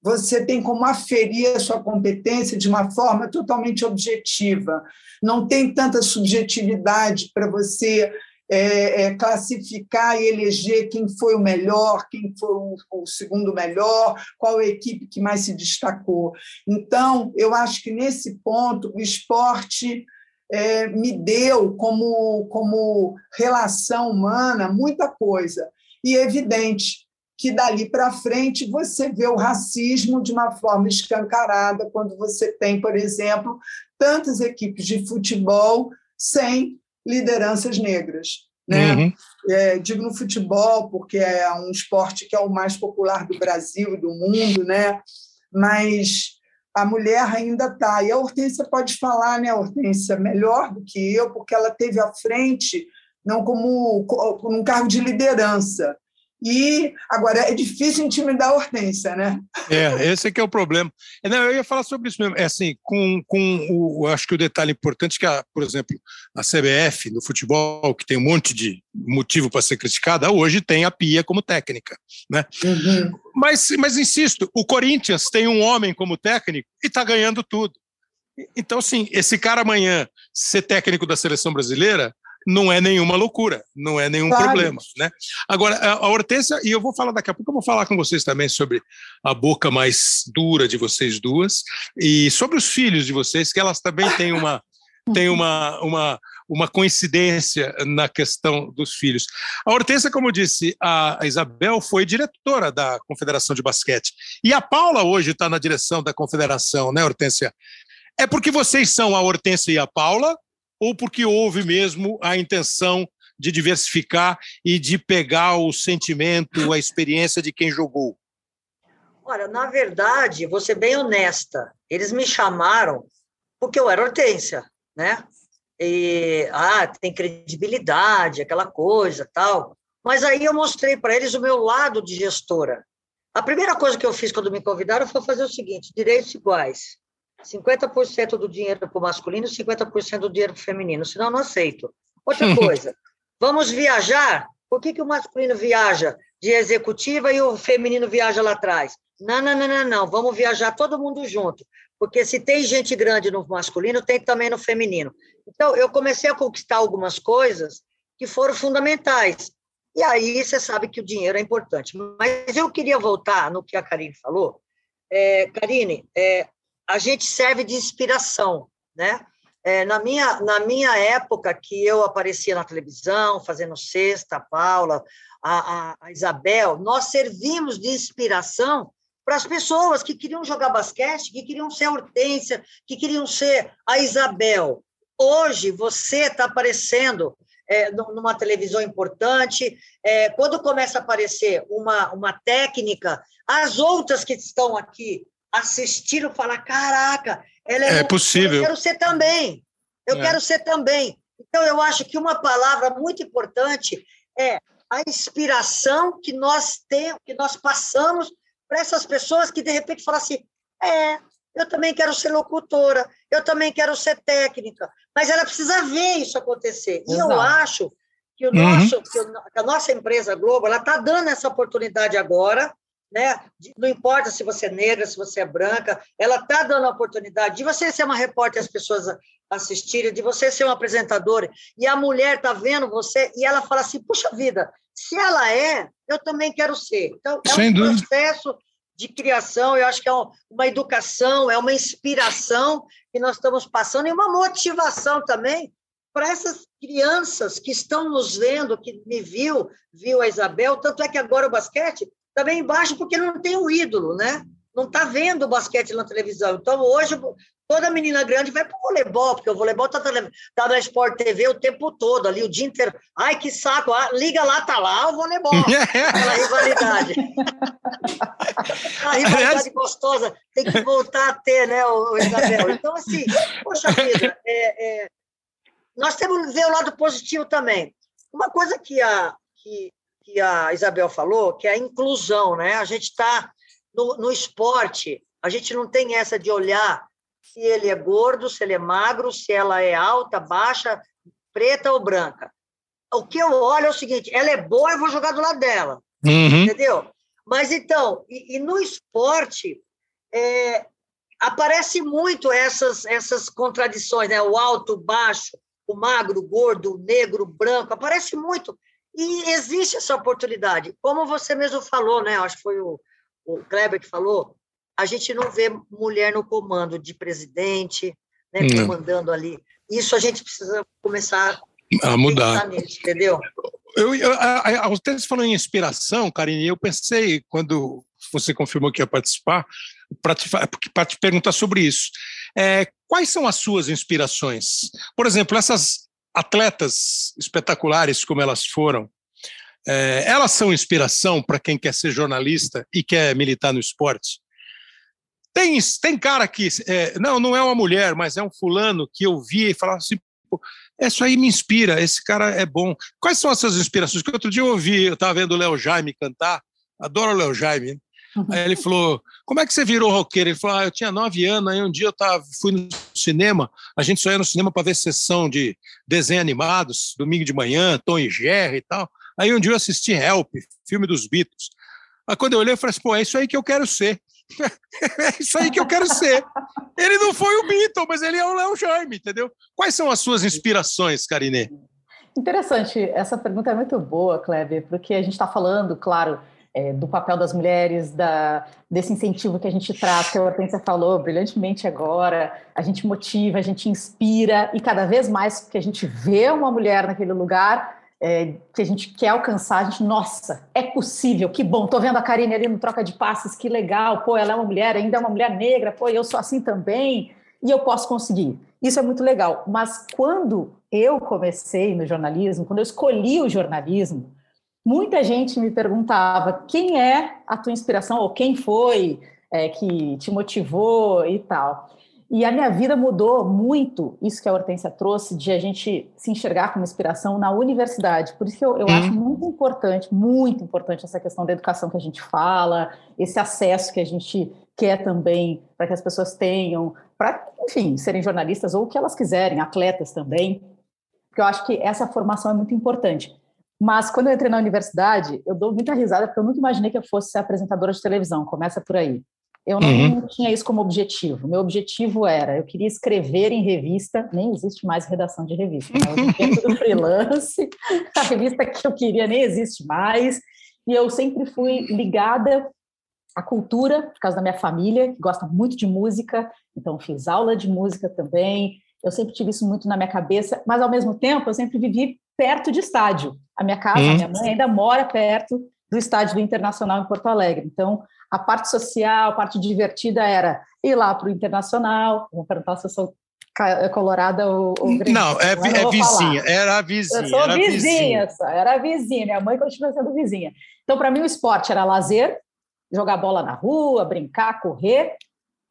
Você tem como aferir a sua competência de uma forma totalmente objetiva. Não tem tanta subjetividade para você é, é, classificar e eleger quem foi o melhor, quem foi o, o, segundo melhor, qual a equipe que mais se destacou. Então, eu acho que nesse ponto o esporte é, me deu como, como relação humana muita coisa. E é evidente que dali para frente você vê o racismo de uma forma escancarada quando você tem, por exemplo, tantas equipes de futebol sem lideranças negras. Né? Uhum. É, digo no futebol, porque é um esporte que é o mais popular do Brasil e do mundo, né? mas a mulher ainda está. E a Hortência pode falar, né, Hortência, melhor do que eu, porque ela teve à frente não como num cargo de liderança, e agora é difícil intimidar a Hortência, né? É, esse que é o problema. É, não, eu ia falar sobre isso mesmo. É assim, com, com o, acho que o detalhe importante é que, a, por exemplo, a CBF no futebol, que tem um monte de motivo para ser criticada, hoje tem a Pia como técnica, né? Uhum. Mas, mas insisto, o Corinthians tem um homem como técnico e está ganhando tudo. Então, sim, esse cara amanhã ser técnico da seleção brasileira não é nenhuma loucura, não é nenhum claro. problema. Né? Agora, a Hortência, e eu vou falar daqui a pouco, eu vou falar com vocês também sobre a boca mais dura de vocês duas e sobre os filhos de vocês, que elas também têm uma, têm uma, uma, uma coincidência na questão dos filhos. A Hortência, como eu disse, a Isabel foi diretora da Confederação de Basquete. E a Paula hoje está na direção da Confederação, né, Hortência? É porque vocês são a Hortência e a Paula, ou porque houve mesmo a intenção de diversificar e de pegar o sentimento, a experiência de quem jogou? Olha, na verdade, vou ser bem honesta, eles me chamaram porque eu era Hortência, né? E, ah, tem credibilidade, aquela coisa, tal. Mas aí eu mostrei para eles o meu lado de gestora. A primeira coisa que eu fiz quando me convidaram foi fazer o seguinte: direitos iguais. 50% do dinheiro para o masculino e 50% do dinheiro para o feminino, senão eu não aceito. Outra coisa, vamos viajar? Por que, que o masculino viaja de executiva e o feminino viaja lá atrás? Não, não, não, não, não, vamos viajar todo mundo junto, porque se tem gente grande no masculino, tem também no feminino. Então, eu comecei a conquistar algumas coisas que foram fundamentais. E aí você sabe que o dinheiro é importante. Mas eu queria voltar no que a Karine falou. É, Karine, é, a gente serve de inspiração, né? É, na, minha, na minha época que eu aparecia na televisão, fazendo Sexta, a Paula, a, a, Isabel, nós servimos de inspiração para as pessoas que queriam jogar basquete, que queriam ser a Hortência, que queriam ser a Isabel. Hoje você está aparecendo é, numa televisão importante, é, quando começa a aparecer uma, uma técnica, as outras que estão aqui assistiram falar: caraca, ela é, é possível. Eu quero ser também. Eu é. quero ser também. Então, eu acho que uma palavra muito importante é a inspiração que nós temos, que nós passamos para essas pessoas que de repente falam assim: é, eu também quero ser locutora, eu também quero ser técnica, mas ela precisa ver isso acontecer. Exato. E eu acho que, o uhum. nosso, que a nossa empresa Globo ela está dando essa oportunidade agora né? Não importa se você é negra, se você é branca, ela está dando a oportunidade de você ser uma repórter as pessoas assistirem, de você ser uma apresentadora, e a mulher está vendo você e ela fala assim: puxa vida, se ela é, eu também quero ser. Então, é Sem um dúvida. processo de criação, eu acho que é uma educação, é uma inspiração que nós estamos passando e uma motivação também para essas crianças que estão nos vendo, que me viu, viu a Isabel, tanto é que agora o basquete também embaixo porque não tem o ídolo, né? Não está vendo o basquete na televisão. Então, hoje, toda menina grande vai para o voleibol, porque o voleibol está tá na Sport TV o tempo todo, ali o dia inteiro. Ai, que saco! Ah, liga lá, tá lá o voleibol. Aquela rivalidade. a rivalidade gostosa tem que voltar a ter, né, o, Isabel? Então, assim, poxa vida, é, é, nós temos que ver o lado positivo também. Uma coisa que a, que, que a Isabel falou, que é a inclusão, né? A gente está no, no esporte, a gente não tem essa de olhar se ele é gordo, se ele é magro, se ela é alta, baixa, preta ou branca. O que eu olho é o seguinte: ela é boa, eu vou jogar do lado dela. Uhum. Entendeu? Mas então, e, e no esporte, é, aparece muito essas, essas contradições, né? O alto, o baixo, o magro, o gordo, o negro, o branco, aparece muito. E existe essa oportunidade. Como você mesmo falou, né? Acho que foi o, o Kleber que falou, a gente não vê mulher no comando de presidente, né, comandando ali. Isso a gente precisa começar a mudar. Nisso, entendeu? Eu, eu, a, você falou em inspiração, Karine, eu pensei, quando você confirmou que ia participar, para te, te, perguntar sobre isso. É, quais são as suas inspirações? Por exemplo, essas atletas espetaculares como elas foram, é, elas são inspiração para quem quer ser jornalista e quer militar no esporte? Tem, tem cara que, é, não, não é uma mulher, mas é um fulano que eu vi e falava assim, isso aí me inspira, esse cara é bom. Quais são essas inspirações? Porque outro dia eu ouvi, eu estava vendo o Léo Jaime cantar, adoro o Léo Jaime. Uhum. Aí ele falou: Como é que você virou roqueiro? Ele falou: ah, Eu tinha nove anos, aí um dia eu tava, fui no cinema, a gente só ia no cinema para ver sessão de desenhos animados, domingo de manhã, Tom e Jerry e tal. Aí um dia eu assisti Help, filme dos Beatles. Aí quando eu olhei, eu falei assim: Pô, é isso aí que eu quero ser. é isso aí que eu quero ser. Ele não foi o Beatle, mas ele é o Léo Jaime, entendeu? Quais são as suas inspirações, Karine? Interessante, essa pergunta é muito boa, Kleber, porque a gente está falando, claro, é, do papel das mulheres, da, desse incentivo que a gente traz, que a Hortência falou brilhantemente agora, a gente motiva, a gente inspira, e cada vez mais que a gente vê uma mulher naquele lugar, é, que a gente quer alcançar, a gente, nossa, é possível, que bom, tô vendo a Karine ali no troca de passes, que legal, pô, ela é uma mulher, ainda é uma mulher negra, pô, eu sou assim também, e eu posso conseguir. Isso é muito legal. Mas quando eu comecei no jornalismo, quando eu escolhi o jornalismo, muita gente me perguntava quem é a tua inspiração, ou quem foi é, que te motivou e tal. E a minha vida mudou muito, isso que a Hortência trouxe, de a gente se enxergar como inspiração na universidade. Por isso que eu, eu acho muito importante, muito importante essa questão da educação que a gente fala, esse acesso que a gente quer também para que as pessoas tenham, para, enfim, serem jornalistas ou o que elas quiserem, atletas também. Porque eu acho que essa formação é muito importante. Mas quando eu entrei na universidade, eu dou muita risada, porque eu nunca imaginei que eu fosse ser apresentadora de televisão. Começa por aí. Eu não uhum. tinha isso como objetivo. Meu objetivo era, eu queria escrever em revista, nem existe mais redação de revista. Né? Dentro do freelance, a revista que eu queria nem existe mais. E eu sempre fui ligada à cultura, por causa da minha família, que gosta muito de música, então fiz aula de música também. Eu sempre tive isso muito na minha cabeça, mas ao mesmo tempo eu sempre vivi perto de estádio. A minha casa, a minha mãe ainda mora perto do estádio do Internacional em Porto Alegre. Então, a parte social, a parte divertida era ir lá para o Internacional, vou perguntar se eu sou colorada ou, ou Não, é, é vizinha, falar. era a vizinha. Eu sou era vizinha, vizinha. Só, era a vizinha, minha mãe continua sendo vizinha. Então, para mim, o esporte era lazer, jogar bola na rua, brincar, correr,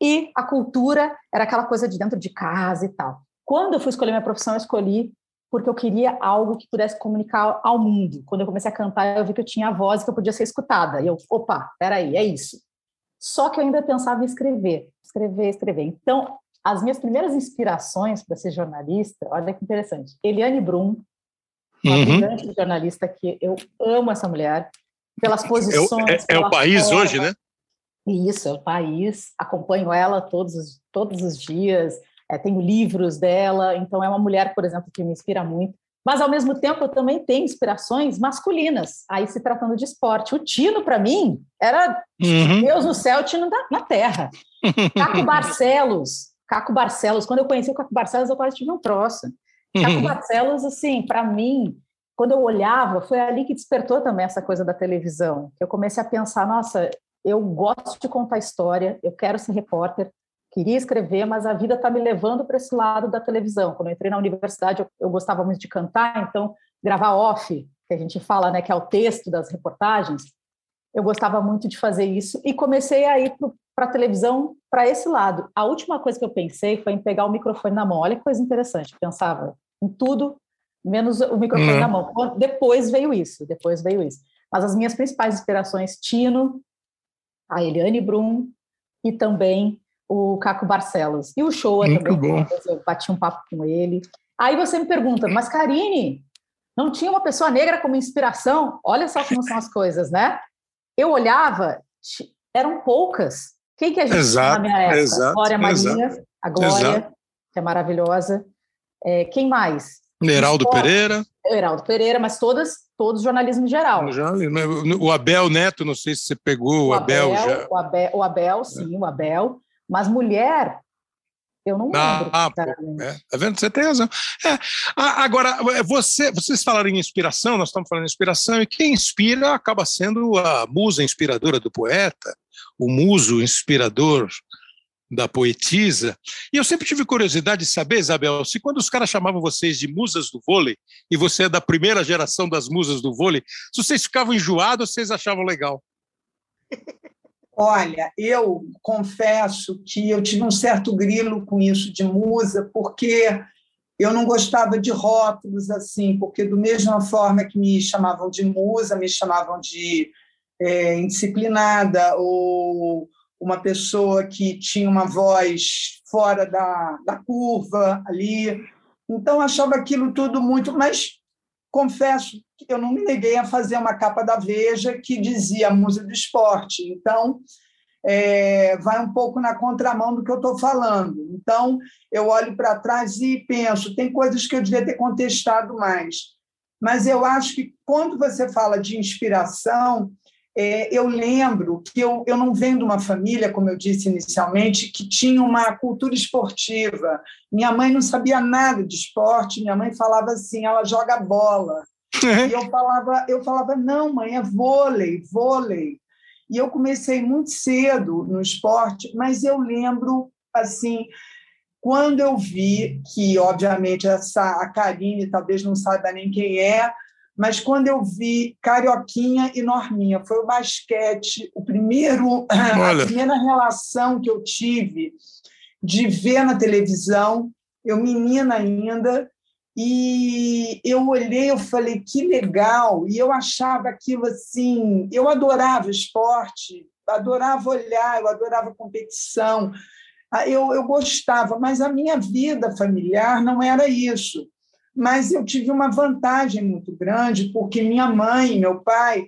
e a cultura era aquela coisa de dentro de casa e tal. Quando eu fui escolher minha profissão, eu escolhi porque eu queria algo que pudesse comunicar ao mundo. Quando eu comecei a cantar, eu vi que eu tinha voz que eu podia ser escutada. E eu, opa, peraí, é isso. Só que eu ainda pensava em escrever, escrever, escrever. Então, as minhas primeiras inspirações para ser jornalista, olha que interessante. Eliane Brum, uma uhum. grande jornalista que eu amo essa mulher, pelas posições. É, é, é o país forma. hoje, né? Isso, é o país. Acompanho ela todos, todos os dias é, tenho livros dela, então é uma mulher, por exemplo, que me inspira muito. Mas, ao mesmo tempo, eu também tenho inspirações masculinas, aí se tratando de esporte. O Tino, para mim, era uhum. Deus no céu, Tino na, na terra. Caco Barcelos, Caco Barcelos, quando eu conheci o Caco Barcelos, eu quase tive um troço. Caco uhum. Barcelos, assim, para mim, quando eu olhava, foi ali que despertou também essa coisa da televisão. Eu comecei a pensar, nossa, eu gosto de contar história, eu quero ser repórter, queria escrever, mas a vida está me levando para esse lado da televisão. Quando eu entrei na universidade, eu, eu, gostava muito de cantar, então gravar off, que a gente fala, né, que é o texto das reportagens, eu gostava muito de fazer isso e comecei a ir para a televisão para esse lado. A última coisa que eu pensei foi em pegar o microfone na mão. Olha que coisa interessante, pensava em tudo menos o microfone uhum. na mão. Depois veio isso, depois veio isso. Mas as minhas principais inspirações, Tino, a Eliane Brum e também o Caco Barcelos. E o Showa também, bom. eu bati um papo com ele. Aí você me pergunta, mas Karine, não tinha uma pessoa negra como inspiração? Olha só como são as coisas, né? Eu olhava, eram poucas. Quem que a gente exato, na minha época? Exato, Glória Maria, a Glória, exato. que é maravilhosa. É, quem mais? Heraldo Pereira. Heraldo Pereira, mas todas, todos jornalismo geral. O Abel Neto, não sei se você pegou o, o Abel, Abel, já. O Abel, o Abel sim, é. o Abel. Mas mulher, eu não ah, lembro. Ah, pô, é, tá vendo? Você tem razão. É, agora, é, você, vocês falaram em inspiração, nós estamos falando em inspiração, e quem inspira acaba sendo a musa inspiradora do poeta, o muso inspirador da poetisa. E eu sempre tive curiosidade de saber, Isabel, se quando os caras chamavam vocês de musas do vôlei, e você é da primeira geração das musas do vôlei, se vocês ficavam enjoados ou vocês achavam legal? Olha, eu confesso que eu tive um certo grilo com isso de musa, porque eu não gostava de rótulos assim, porque do mesma forma que me chamavam de musa, me chamavam de é, indisciplinada ou uma pessoa que tinha uma voz fora da, da curva ali. Então, achava aquilo tudo muito. Mas confesso que eu não me neguei a fazer uma capa da Veja que dizia Musa do Esporte. Então, é, vai um pouco na contramão do que eu estou falando. Então, eu olho para trás e penso: tem coisas que eu devia ter contestado mais. Mas eu acho que quando você fala de inspiração, é, eu lembro que eu, eu não venho de uma família, como eu disse inicialmente, que tinha uma cultura esportiva. Minha mãe não sabia nada de esporte, minha mãe falava assim, ela joga bola. E eu falava, eu falava, não, mãe, é vôlei, vôlei. E eu comecei muito cedo no esporte, mas eu lembro, assim, quando eu vi que, obviamente, essa, a Karine talvez não saiba nem quem é, mas quando eu vi Carioquinha e Norminha, foi o basquete, o primeiro, Olha. a primeira relação que eu tive de ver na televisão, eu menina ainda, e eu olhei, eu falei que legal, e eu achava aquilo assim, eu adorava esporte, adorava olhar, eu adorava competição, ah, eu, eu gostava, mas a minha vida familiar não era isso mas eu tive uma vantagem muito grande, porque minha mãe e meu pai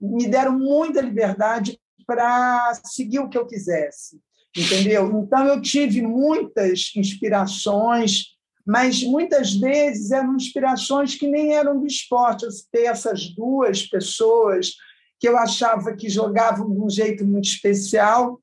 me deram muita liberdade para seguir o que eu quisesse, entendeu? Então eu tive muitas inspirações, mas muitas vezes eram inspirações que nem eram do esporte. Eu citei essas duas pessoas que eu achava que jogavam de um jeito muito especial.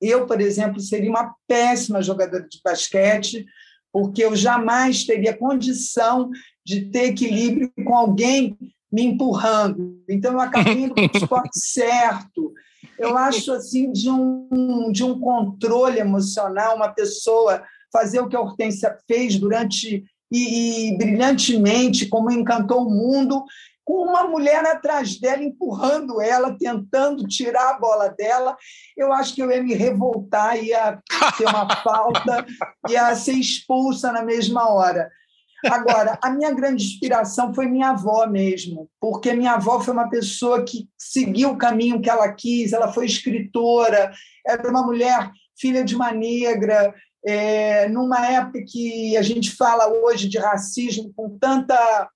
Eu, por exemplo, seria uma péssima jogadora de basquete, porque eu jamais teria condição de ter equilíbrio com alguém me empurrando. Então, eu acabei indo para o esporte certo. Eu acho assim de um, de um controle emocional, uma pessoa fazer o que a Hortência fez durante e, e brilhantemente, como encantou o mundo, com uma mulher atrás dela, empurrando ela, tentando tirar a bola dela. Eu acho que eu ia me revoltar, ia ter uma falta, ia ser expulsa na mesma hora. Agora, a minha grande inspiração foi minha avó mesmo, porque minha avó foi uma pessoa que seguiu o caminho que ela quis, ela foi escritora, era uma mulher filha de uma negra, é, numa época que a gente fala hoje de racismo com tanta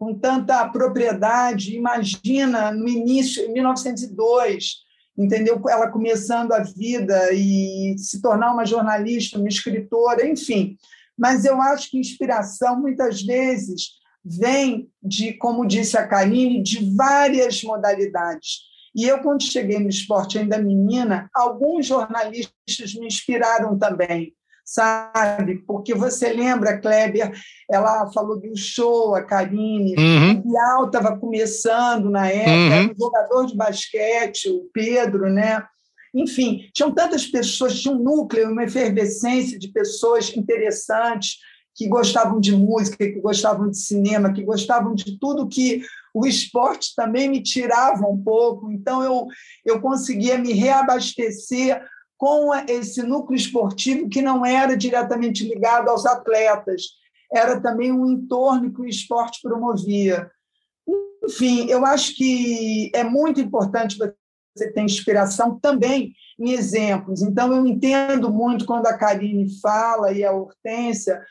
com tanta propriedade. Imagina no início, em 1902, entendeu? Ela começando a vida e se tornar uma jornalista, uma escritora, enfim. Mas eu acho que inspiração muitas vezes vem de, como disse a Karine, de várias modalidades. E eu, quando cheguei no esporte ainda menina, alguns jornalistas me inspiraram também sabe? Porque você lembra, Kleber, ela falou do show, a Karine, uhum. o Bial estava começando na época, uhum. um jogador de basquete, o Pedro, né? enfim, tinham tantas pessoas, tinha um núcleo, uma efervescência de pessoas interessantes que gostavam de música, que gostavam de cinema, que gostavam de tudo que o esporte também me tirava um pouco. Então, eu, eu conseguia me reabastecer com esse núcleo esportivo que não era diretamente ligado aos atletas, era também um entorno que o esporte promovia. Enfim, eu acho que é muito importante você ter inspiração também em exemplos. Então, eu entendo muito quando a Karine fala e a Hortência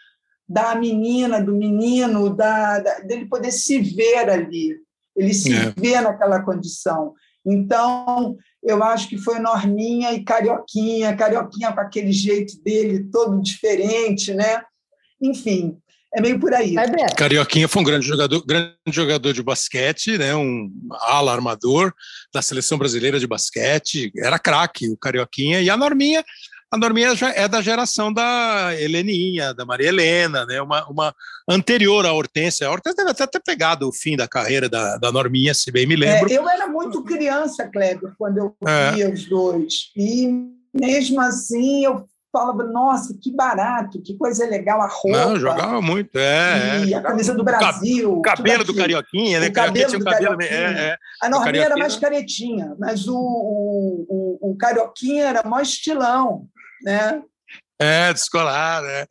da menina, do menino, da, da dele poder se ver ali, ele se é. vê naquela condição. Então, eu acho que foi Norminha e Carioquinha, Carioquinha com aquele jeito dele todo diferente, né? Enfim, é meio por aí. Carioquinha foi um grande jogador, grande jogador de basquete, né? um ala armador da seleção brasileira de basquete, era craque o Carioquinha, e a Norminha, a Norminha é da geração da Heleninha, da Maria Helena, né? uma, uma anterior à Hortência. A Hortência deve até ter pegado o fim da carreira da, da Norminha, se bem me lembro. É, eu era muito criança, Kleber, quando eu é. via os dois, e mesmo assim eu falava, nossa, que barato, que coisa legal a roupa. Não, jogava muito, é. E é, a camisa do Brasil. O cabelo do Carioquinha, né? O cabelo do cabelo, Carioquinha. É, é. A Norminha era mais caretinha, mas o, o, o, o Carioquinha era mais estilão, né? É, descolar, né?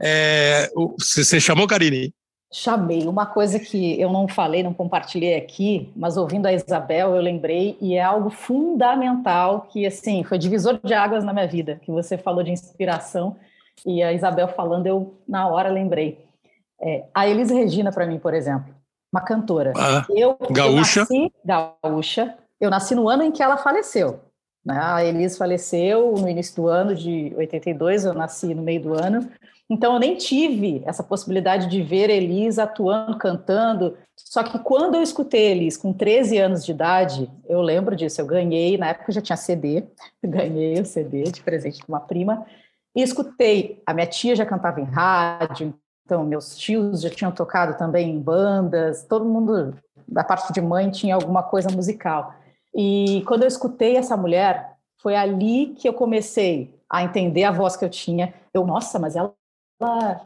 É, você chamou, Karine? Chamei. Uma coisa que eu não falei, não compartilhei aqui, mas ouvindo a Isabel, eu lembrei, e é algo fundamental que, assim, foi divisor de águas na minha vida, que você falou de inspiração, e a Isabel falando, eu, na hora, lembrei. É, a Elis Regina, para mim, por exemplo, uma cantora. Ah, eu, gaúcha. Eu nasci, gaúcha. Eu nasci no ano em que ela faleceu. Né? A Elis faleceu no início do ano de 82, eu nasci no meio do ano. Então, eu nem tive essa possibilidade de ver Elis atuando, cantando. Só que quando eu escutei Elis com 13 anos de idade, eu lembro disso, eu ganhei, na época já tinha CD, ganhei o CD de presente de uma prima, e escutei. A minha tia já cantava em rádio, então meus tios já tinham tocado também em bandas, todo mundo da parte de mãe tinha alguma coisa musical. E quando eu escutei essa mulher, foi ali que eu comecei a entender a voz que eu tinha. Eu, nossa, mas ela ela,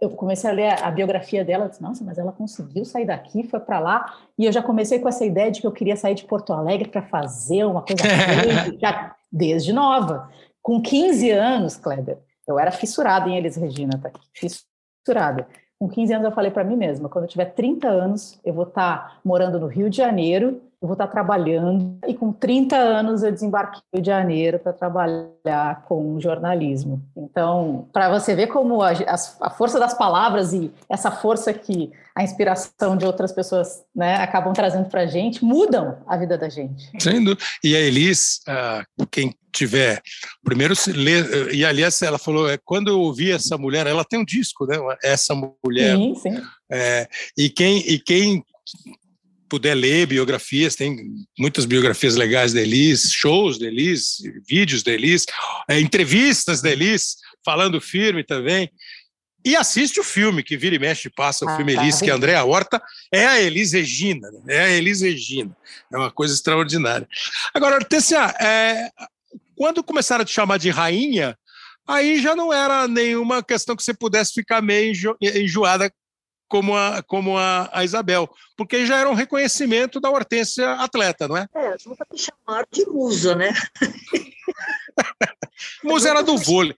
eu comecei a ler a biografia dela, disse, nossa, mas ela conseguiu sair daqui, foi para lá, e eu já comecei com essa ideia de que eu queria sair de Porto Alegre para fazer uma coisa já desde nova. Com 15 anos, Kleber, eu era fissurada em Elis Regina, tá? Fissurada. Com 15 anos eu falei para mim mesma, quando eu tiver 30 anos, eu vou estar tá morando no Rio de Janeiro eu vou estar trabalhando. E com 30 anos eu desembarquei no Rio de Janeiro para trabalhar com jornalismo. Então, para você ver como a, a, força das palavras e essa força que a inspiração de outras pessoas né, acabam trazendo para a gente mudam a vida da gente. Sendo. E a Elis, uh, quem tiver primeiro ler, e aliás ela falou é, quando eu ouvi essa mulher ela tem um disco né essa mulher sim, sim. É, e quem e quem puder ler biografias, tem muitas biografias legais da Elis, shows da Elis, vídeos da Elis, é, entrevistas da Elis, falando firme também. E assiste o filme, que vira e mexe passa o ah, filme tá. Elis, que a Andréa Horta é a Elis Regina, né? é a Elis Regina. É uma coisa extraordinária. Agora, Hortência, é, quando começaram a te chamar de rainha, aí já não era nenhuma questão que você pudesse ficar meio enjoada como a, como a, a, Isabel, porque já era um reconhecimento da Hortência atleta, não é? É, nunca me chamaram de musa, né? musa era do vôlei.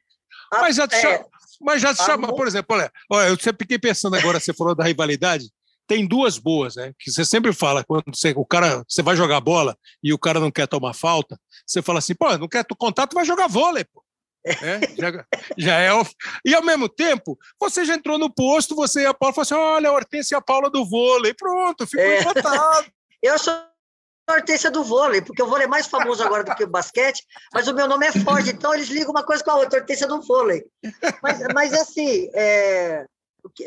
Ah, mas já te, é. mas já te chama, por exemplo, olha, olha, eu sempre fiquei pensando agora, você falou da rivalidade, tem duas boas, né? Que você sempre fala, quando você, o cara, você vai jogar bola e o cara não quer tomar falta, você fala assim, pô, não quer contato, vai jogar vôlei, pô. É, já, já, é. E ao mesmo tempo, você já entrou no posto, você e a Paula falou assim: olha, a Hortência e a Paula do vôlei. Pronto, ficou é. empatado. Eu sou a Hortência do vôlei, porque o vôlei é mais famoso agora do que o basquete, mas o meu nome é Ford, então eles ligam uma coisa com a outra, Hortência do vôlei. Mas, mas assim, é,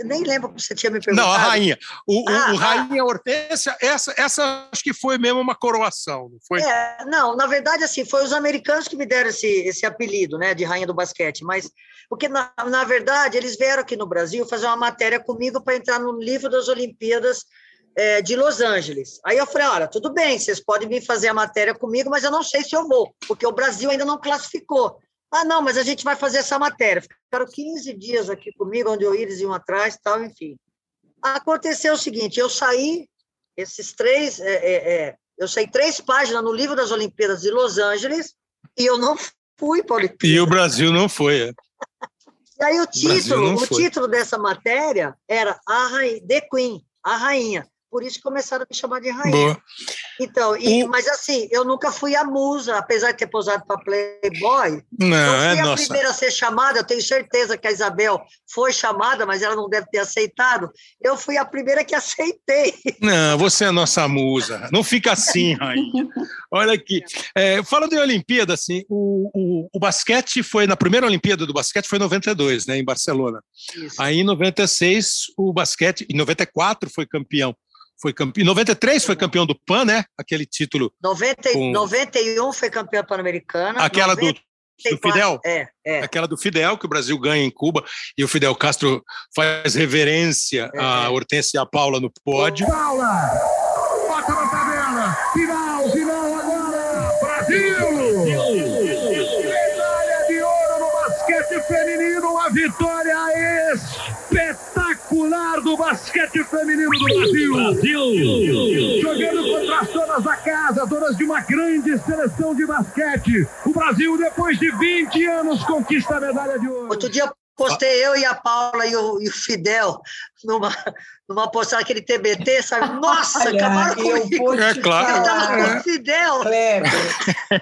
nem lembro que você tinha me perguntado. Não, a rainha. O, ah, o, o rainha Hortência, essa, essa acho que foi mesmo uma coroação, não foi? É, não, na verdade, assim, foi os americanos que me deram esse, esse apelido, né, de rainha do basquete, mas, porque, na, na verdade, eles vieram aqui no Brasil fazer uma matéria comigo para entrar no livro das Olimpíadas é, de Los Angeles. Aí eu falei, olha, tudo bem, vocês podem vir fazer a matéria comigo, mas eu não sei se eu vou, porque o Brasil ainda não classificou. Ah, não, mas a gente vai fazer essa matéria. Ficaram 15 dias aqui comigo, onde eu eles iam atrás tal, enfim. Aconteceu o seguinte, eu saí, esses três, é, é, é, eu saí três páginas no livro das Olimpíadas de Los Angeles e eu não fui para a Olimpíada. E o Brasil não foi. É. E aí o título, o, o título dessa matéria era a Rainha, The Queen, a rainha por isso começaram a me chamar de rainha. Boa. Então, e, mas assim, eu nunca fui a musa, apesar de ter posado para Playboy. Não, eu fui é a nossa. primeira a ser chamada, eu tenho certeza que a Isabel foi chamada, mas ela não deve ter aceitado. Eu fui a primeira que aceitei. Não, você é nossa musa. Não fica assim, rainha. Olha aqui. É, falando em Olimpíada, assim, o, o, o, basquete foi, na primeira Olimpíada do basquete foi em 92, né, em Barcelona. Isso. Aí em 96, o basquete, em 94 foi campeão foi campeão. Em 93 foi campeão do PAN, né? Aquele título. 90, com... 91 foi campeão pan-americana. Aquela 90... do do Fidel? É, é. Aquela do Fidel, que o Brasil ganha em Cuba, e o Fidel Castro faz reverência é. a Hortência e a Paula no pódio. Paula! Bota na tabela! Final, final agora! Brasil! Medalha de ouro no basquete feminino, uma vitória basquete feminino do Brasil. Brasil. Jogando contra as donas da casa, donas de uma grande seleção de basquete. O Brasil, depois de 20 anos, conquista a medalha de ouro. Outro dia postei eu e a Paula e o, e o Fidel numa, numa postagem aquele TBT, sabe? Nossa, Olha, acabaram comigo. É claro. Eu tava com o Fidel. Kleber,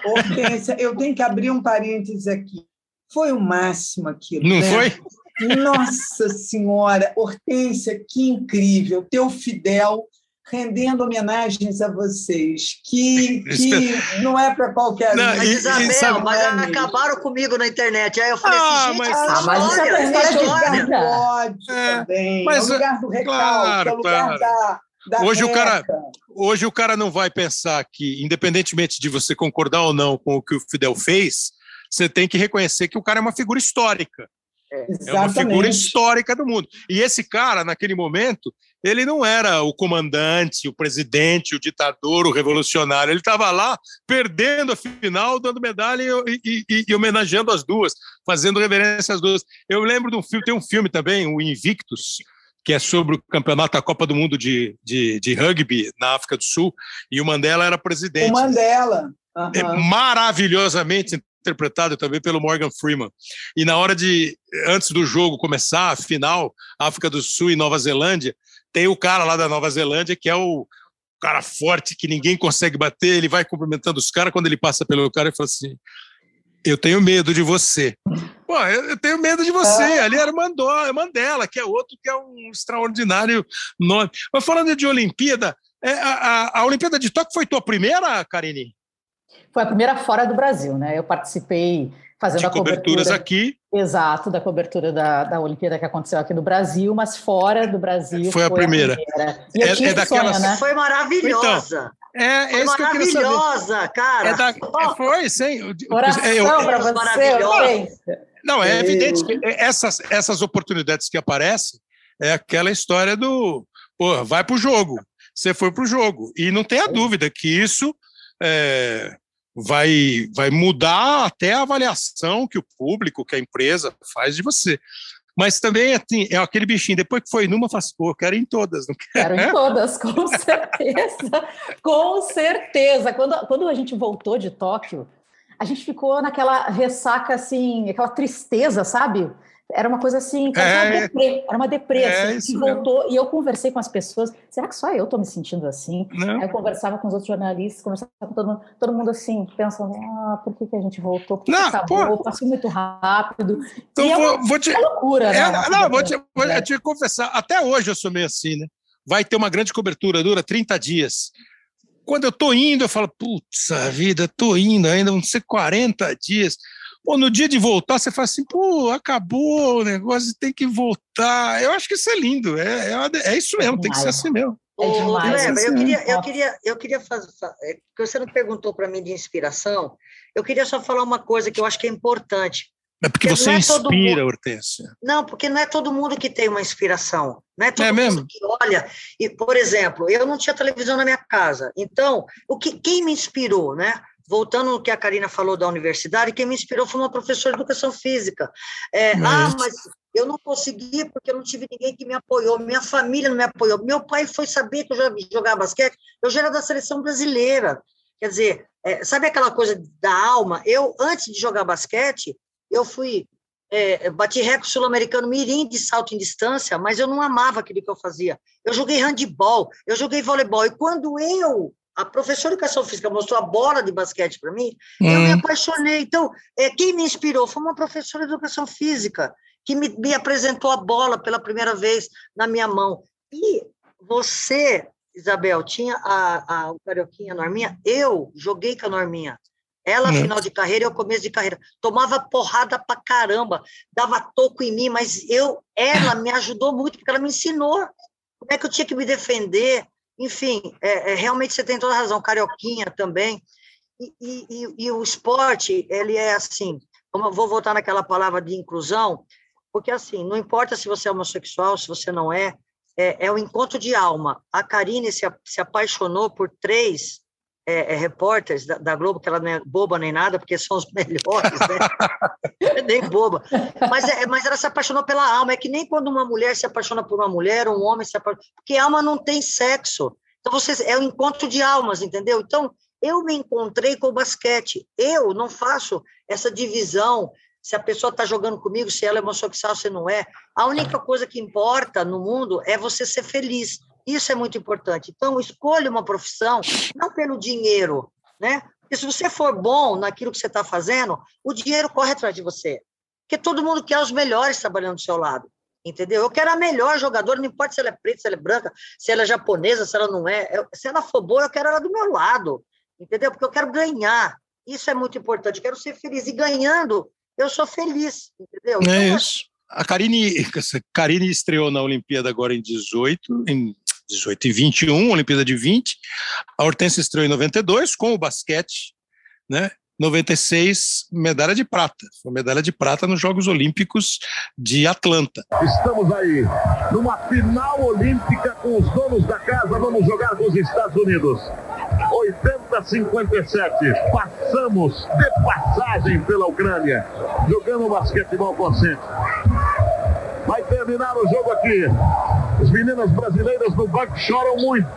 Hortência, eu tenho que abrir um parênteses aqui. Foi o máximo aquilo. Não né? foi? Nossa Senhora, Hortência, que incrível. Teu Fidel rendendo homenagens a vocês, que, que não é para qualquer um. Mas, Isabel, sabe, mas é acabaram comigo na internet. Aí eu falei ah, assim, gente, mas, ah, mas história, isso é história. lugar do ódio é, também, mas, é o lugar do recalque, claro, é o lugar claro. da... Da hoje o, cara, hoje o cara não vai pensar que, independentemente de você concordar ou não com o que o Fidel fez, você tem que reconhecer que o cara é uma figura histórica. É, é uma figura histórica do mundo. E esse cara, naquele momento, ele não era o comandante, o presidente, o ditador, o revolucionário. Ele estava lá perdendo a final, dando medalha e, e, e, e, homenageando as duas, fazendo reverência às duas. Eu lembro de um filme, tem um filme também, o Invictus, que é sobre o campeonato da Copa do Mundo de, de, de rugby na África do Sul, e o Mandela era presidente. O Mandela. Uhum. É maravilhosamente interpretado também pelo Morgan Freeman. E na hora de, antes do jogo começar, a final, África do Sul e Nova Zelândia, tem o cara lá da Nova Zelândia que é o cara forte que ninguém consegue bater, ele vai cumprimentando os caras, quando ele passa pelo cara, ele fala assim, eu tenho medo de você. Pô, eu, tenho medo de você. É. Ali era Mandela, Mandela, que é outro que é um extraordinário nome. Mas falando de Olimpíada, é, a, a, a Olimpíada de Tóquio foi tua primeira, Karine? Foi a primeira fora do Brasil, né? Eu participei fazendo de a coberturas cobertura, aqui. Exato, da cobertura da, da Olimpíada que aconteceu aqui no Brasil, mas fora do Brasil. Foi, foi a primeira. A primeira. E é, é daquela... sonho, né? Foi maravilhosa. Então, é, é foi maravilhosa, cara. É da, é, foi, sim. Coração é, eu, para você. Maravilhosa. Não, é evidente que essas, essas oportunidades que aparecem é aquela história do, pô, vai para o jogo. Você foi para o jogo. E não tenha dúvida que isso é, vai, vai mudar até a avaliação que o público, que a empresa faz de você. Mas também assim, é aquele bichinho, depois que foi numa, faz, pô, quero em todas, não quero? Quero em todas, com certeza, com certeza. Quando, quando a gente voltou de Tóquio, a gente ficou naquela ressaca, assim, aquela tristeza, sabe? Era uma coisa assim, é, uma deprê, era uma deprê, é, assim, voltou, e eu conversei com as pessoas, será que só eu estou me sentindo assim? Aí eu conversava com os outros jornalistas, conversava com todo mundo, todo mundo assim, pensando, ah, por que, que a gente voltou? Por que não, acabou? Pô. Passou muito rápido. Então e vou, é uma, vou te, é loucura, né? É, não, vou te, vou te confessar, até hoje eu sou meio assim, né? Vai ter uma grande cobertura, dura 30 dias. Quando eu tô indo, eu falo, putz, a vida, tô indo ainda, vão ser 40 dias. Pô, no dia de voltar, você fala assim, pô, acabou o negócio, tem que voltar. Eu acho que isso é lindo, é, é, é isso mesmo, é tem que ser assim mesmo. É demais. Lembra, eu queria, eu queria, eu queria fazer, é, porque você não perguntou para mim de inspiração, eu queria só falar uma coisa que eu acho que é importante. É porque você não é inspira, todo mundo- Hortência. Não, porque não é todo mundo que tem uma inspiração. Não é todo É mundo mesmo? que olha. E, por exemplo, eu não tinha televisão na minha casa. Então, o que, quem me inspirou, né? Voltando no que a Karina falou da universidade, quem me inspirou foi uma professora de educação física. É, ah, Mas- mas eu não consegui porque eu não tive ninguém que me apoiou, minha família não me apoiou. Meu pai foi saber que eu já jogava basquete, eu já era da seleção brasileira. Quer dizer, é, sabe aquela coisa da alma? Eu, antes de jogar basquete, eu fui é, bati recorde sul-americano mirim de salto em distância, mas eu não amava aquilo que eu fazia. Eu joguei handball, eu joguei voleibol, e quando eu, a professora de educação física mostrou a bola de basquete para mim, eu me Hum, apaixonei. Então, é, quem me inspirou foi uma professora de educação física, que me, me apresentou a bola pela primeira vez na minha mão. E você, Isabel, tinha a, a, o Carioquinha, a Norminha, eu joguei com a Norminha. Ela, Hum. final de carreira, eu começo de carreira. Tomava porrada pra caramba, dava toco em mim, mas eu, ela me ajudou muito, porque ela me ensinou como é que eu tinha que me defender. Enfim, é, é, realmente você tem toda a razão, Carioquinha também. E, e- e- o esporte, ele é assim, vou voltar naquela palavra de inclusão, porque assim, não importa se você é homossexual, se você não é, é, é o encontro de alma. A Karine se, se apaixonou por três é, é, repórteres da, da Globo, que ela não é boba nem nada, porque são os melhores, né? nem boba. Mas, é, mas ela se apaixonou pela alma. É que nem quando uma mulher se apaixona por uma mulher, um homem se apaixona. Porque alma não tem sexo. Então, você, é o encontro de almas, entendeu? Então, eu me encontrei com o basquete. Eu não faço essa divisão se a pessoa está jogando comigo, se ela é homossexual, se não é. A única coisa que importa no mundo é você ser feliz. Isso é muito importante. Então, escolha uma profissão, não pelo dinheiro, né? Porque se você for bom naquilo que você está fazendo, o dinheiro corre atrás de você. Porque todo mundo quer os melhores trabalhando do seu lado. Entendeu? Eu quero a melhor jogadora, não importa se ela é preta, se ela é branca, se ela é japonesa, se ela não é. Eu- se ela for boa, eu quero ela do meu lado. Entendeu? Porque eu quero ganhar. Isso é muito importante. Eu quero ser feliz. E ganhando, eu sou feliz. Entendeu? é Então, isso. A Karine, Karine estreou na Olimpíada agora em 18, em 18 e 21, Olimpíada de 20. A Hortência estreou em 92 com o basquete, né? 96, medalha de prata. Foi medalha de prata nos Jogos Olímpicos de Atlanta. Estamos aí numa final olímpica com os donos da casa. Vamos jogar com os Estados Unidos. 80-57. Passamos de passagem pela Ucrânia. Jogando basquetebol consciente. Vai terminar o jogo aqui. As meninas brasileiras no banco choram muito.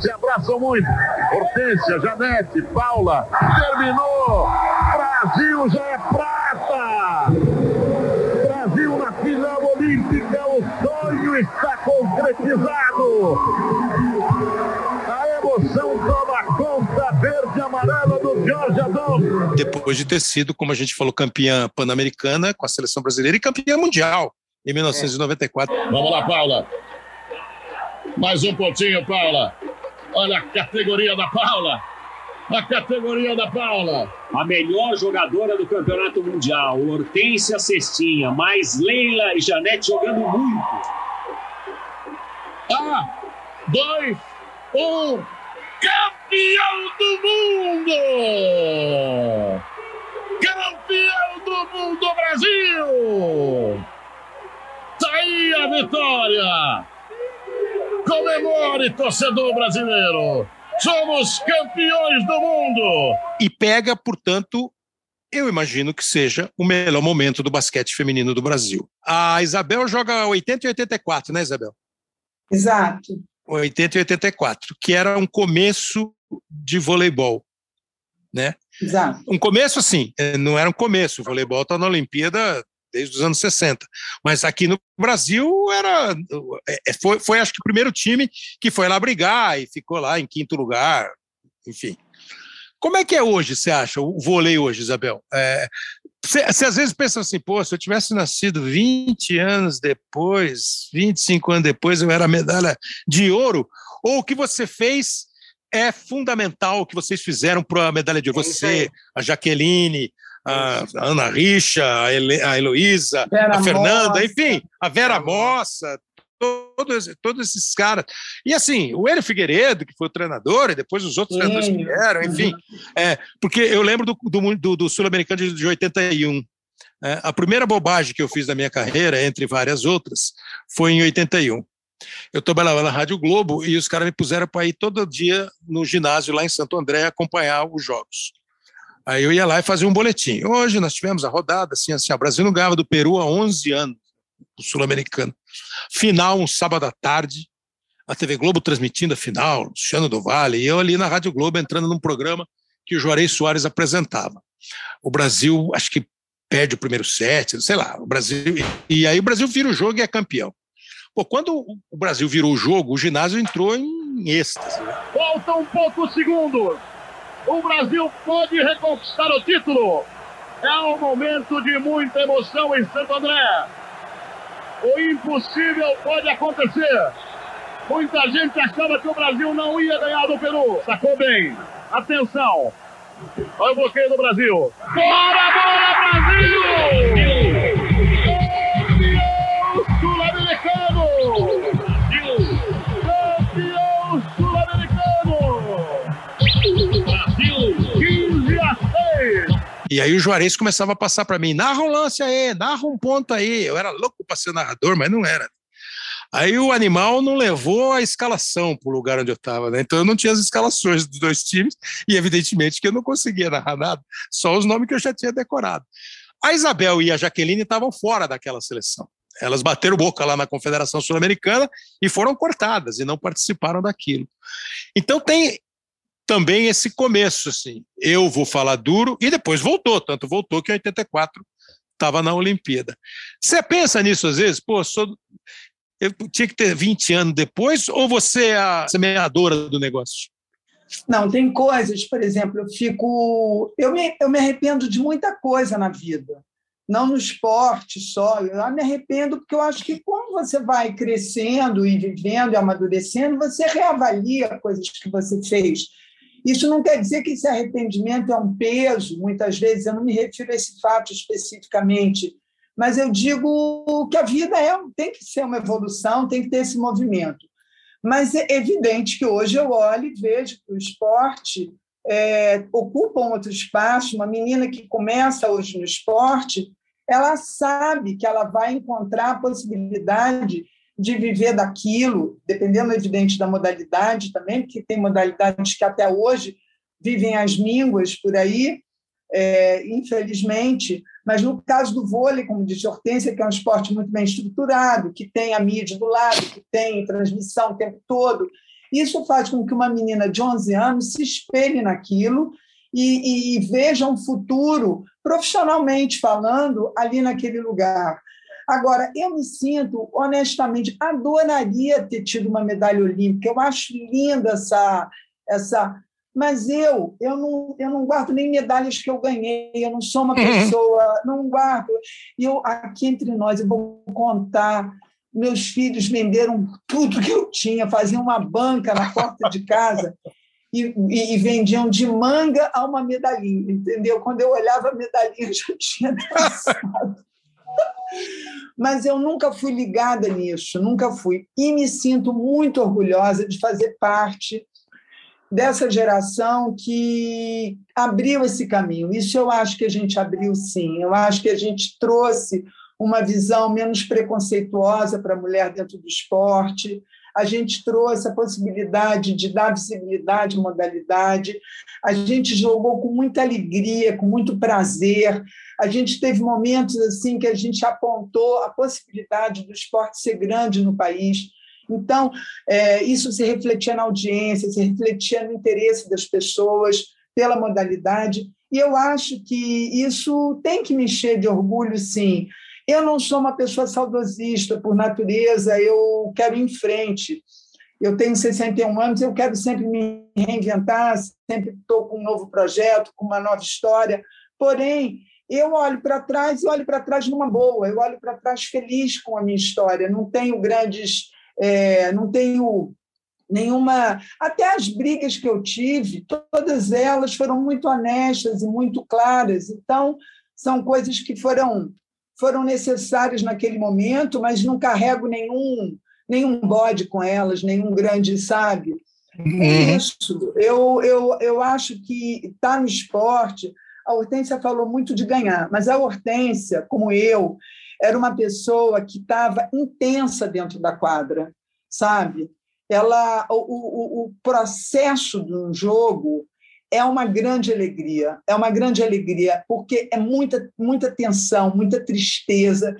Se abraçam muito. Hortência, Janete, Paula. Terminou. Brasil já é prata. Brasil na final olímpica, o sonho está concretizado. A emoção toma conta verde e amarela do Georgia Dome. Depois de ter sido, como a gente falou, campeã pan-americana com a seleção brasileira e campeã mundial em 1994. Vamos lá, Paula. Mais um pontinho, Paula. Olha a categoria da Paula. A categoria da Paula. A melhor jogadora do campeonato mundial, Hortência Cestinha, mais Leila e Janete jogando muito. Ah, dois, um. Campeão do mundo! Campeão do mundo, Brasil! Tá aí a vitória! Comemore, torcedor brasileiro! Somos campeões do mundo! E pega, portanto, eu imagino que seja o melhor momento do basquete feminino do Brasil. A Isabel joga 80 e 84, né, Isabel? Exato. 80 e 84, que era um começo de voleibol, né? Exato. Um começo assim, não era um começo, o voleibol está na Olimpíada desde os anos 60, mas aqui no Brasil era eh, foi, foi acho que o primeiro time que foi lá brigar e ficou lá em quinto lugar, enfim. Como é que é hoje, você acha, o vôlei hoje, Isabel? É, você, você às vezes pensa assim, pô, se eu tivesse nascido 20 anos depois, 25 anos depois, eu era medalha de ouro, ou o que você fez é fundamental, o que vocês fizeram para a medalha de ouro? É Você, a Jaqueline, a Ana Richa, a, Ele, a Heloísa, Vera a Fernanda, Mossa. enfim, a Vera Mossa, todos, todos esses caras. E assim, o Hélio Figueiredo, que foi o treinador, e depois os outros treinadores que vieram, enfim. É, porque eu lembro do, do, do- do Sul-Americano de, de 81. É, a primeira bobagem que eu fiz na minha carreira, entre várias outras, foi em 81. Eu trabalhava na Rádio Globo e os caras me puseram para ir todo dia no ginásio lá em Santo André acompanhar os jogos. Aí eu ia lá e fazia um boletim. Hoje nós tivemos a rodada, assim, assim, o Brasil não ganhava do Peru há 11 anos, o sul-americano. Final, um sábado à tarde, a TV Globo transmitindo a final, Luciano do Vale, e eu ali na Rádio Globo entrando num programa que o Juarez Soares apresentava. O Brasil, acho que perde o primeiro set, sei lá, o Brasil. E aí o Brasil vira o jogo e é campeão. Pô, quando o Brasil virou o jogo, o ginásio entrou em êxtase. Né? Faltam poucos segundos. O Brasil pode reconquistar o título. É um momento de muita emoção em Santo André. O impossível pode acontecer. Muita gente achava que o Brasil não ia ganhar do Peru. Sacou bem. Atenção. Olha o bloqueio do Brasil. Bora, bora, Brasil! E aí o Juarez começava a passar para mim, narra um lance aí, narra um ponto aí. Eu era louco para ser narrador, mas não era. Aí o animal não levou a escalação para o lugar onde eu estava, né? Então eu não tinha as escalações dos dois times e, evidentemente, que eu não conseguia narrar nada, só os nomes que eu já tinha decorado. A Isabel e a Jaqueline estavam fora daquela seleção. Elas bateram boca lá na Confederação Sul-Americana e foram cortadas e não participaram daquilo. Então tem também esse começo, assim. Eu vou falar duro e depois voltou, tanto voltou que em 84 estava na Olimpíada. Você pensa nisso às vezes? Pô, sou, eu tinha que ter 20 anos depois, ou você é a semeadora do negócio? Não, tem coisas, por exemplo, eu fico. Eu me, eu me arrependo de muita coisa na vida, não no esporte só. Eu me arrependo porque eu acho que, quando você vai crescendo e vivendo e amadurecendo, você reavalia coisas que você fez. Isso não quer dizer que esse arrependimento é um peso, muitas vezes, eu não me refiro a esse fato especificamente, mas eu digo que a vida é, tem que ser uma evolução, tem que ter esse movimento. Mas é evidente que hoje eu olho e vejo que o esporte é, ocupa um outro espaço. Uma menina que começa hoje no esporte, ela sabe que ela vai encontrar a possibilidade de viver daquilo, dependendo, evidente, da modalidade também, porque tem modalidades que até hoje vivem as mínguas por aí, é, infelizmente, mas no caso do vôlei, como disse Hortência, que é um esporte muito bem estruturado, que tem a mídia do lado, que tem transmissão o tempo todo, isso faz com que uma menina de 11 anos se espelhe naquilo e, e veja um futuro, profissionalmente falando, ali naquele lugar. Agora, eu me sinto, honestamente, adoraria ter tido uma medalha olímpica. Eu acho linda essa, essa mas eu, eu não, eu não guardo nem medalhas que eu ganhei, eu não sou uma uhum. pessoa, não guardo. E eu, aqui entre nós, eu vou contar, meus filhos venderam tudo que eu tinha, faziam uma banca na porta de casa e, e, vendiam de manga a uma medalhinha, entendeu? Quando eu olhava a medalhinha, já tinha dançado. Mas eu nunca fui ligada nisso, nunca fui. E me sinto muito orgulhosa de fazer parte dessa geração que abriu esse caminho. Isso eu acho que a gente abriu sim. Eu acho que a gente trouxe uma visão menos preconceituosa para a mulher dentro do esporte. A gente trouxe a possibilidade de dar visibilidade à modalidade. A gente jogou com muita alegria, com muito prazer. A gente teve momentos assim que a gente apontou a possibilidade do esporte ser grande no país então, é, isso se refletia na audiência, se refletia no interesse das pessoas pela modalidade, e eu acho que isso tem que me encher de orgulho, sim. Eu não sou uma pessoa saudosista por natureza, eu quero ir em frente. Eu tenho 61 anos, eu quero sempre me reinventar, sempre estou com um novo projeto, com uma nova história. Porém, eu olho para trás e olho para trás numa boa, eu olho para trás feliz com a minha história, não tenho grandes é, não tenho nenhuma. Até as brigas que eu tive, todas elas foram muito honestas e muito claras. Então, são coisas que foram, foram necessárias naquele momento, mas não carrego nenhum, nenhum bode com elas, nenhum grande, sabe? É uhum. isso. Eu, eu, eu acho que está no esporte a Hortência falou muito de ganhar, mas a Hortência, como eu, era uma pessoa que estava intensa dentro da quadra, sabe? Ela, o, o, o processo de um jogo é uma grande alegria, é uma grande alegria, porque é muita, muita tensão, muita tristeza.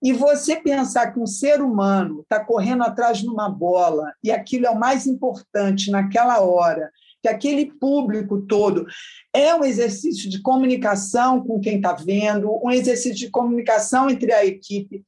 E você pensar que um ser humano está correndo atrás de uma bola e aquilo é o mais importante naquela hora, que aquele público todo é um exercício de comunicação com quem está vendo, um exercício de comunicação entre a equipe.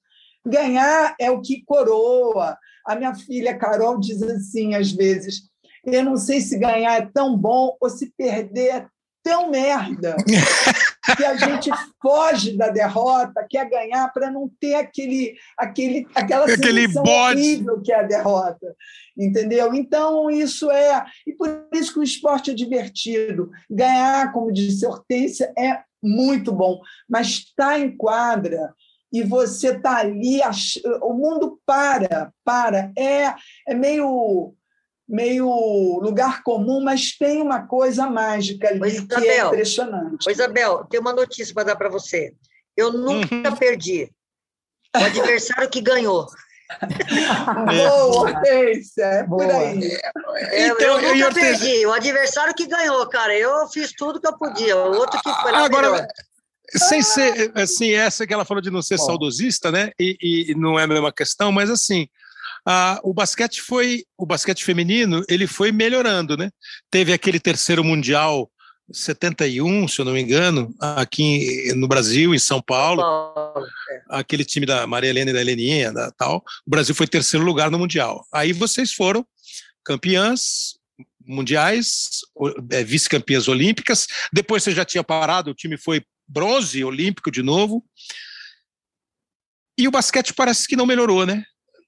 Ganhar é o que coroa. A minha filha Carol diz assim, às vezes, eu não sei se ganhar é tão bom ou se perder é tão merda. que a gente foge da derrota, quer ganhar para não ter aquele, aquele, aquela aquele bode. horrível que é a derrota. Entendeu? Então, isso é. E por isso que o esporte é divertido. Ganhar, como disse Hortência, é muito bom. Mas estar em quadra e você está ali, o mundo para, para. É, é meio meio lugar comum, mas tem uma coisa mágica ali Pois, que é impressionante. Ô, Isabel, tem uma notícia para dar para você. Eu nunca Uhum. perdi. O adversário que ganhou. Boa, Hortência, é por aí. É, Então, eu nunca Hortência? perdi. O adversário que ganhou, cara. Eu fiz tudo que eu podia. O outro que foi lá Agora, melhor. sem ser assim, essa que ela falou de não ser Bom. saudosista, né? E, e não é a mesma questão, mas assim, a- o basquete foi, o basquete feminino, ele foi melhorando, né? Teve aquele terceiro mundial 71, se eu não me engano, aqui no Brasil, em São Paulo, Paulo. aquele time da Maria Helena e da Heleninha, da, tal. O Brasil foi terceiro lugar no mundial. Aí vocês foram campeãs mundiais, é, vice-campeãs olímpicas. Depois você já tinha parado, o time foi bronze olímpico de novo. E o basquete parece que não melhorou, né?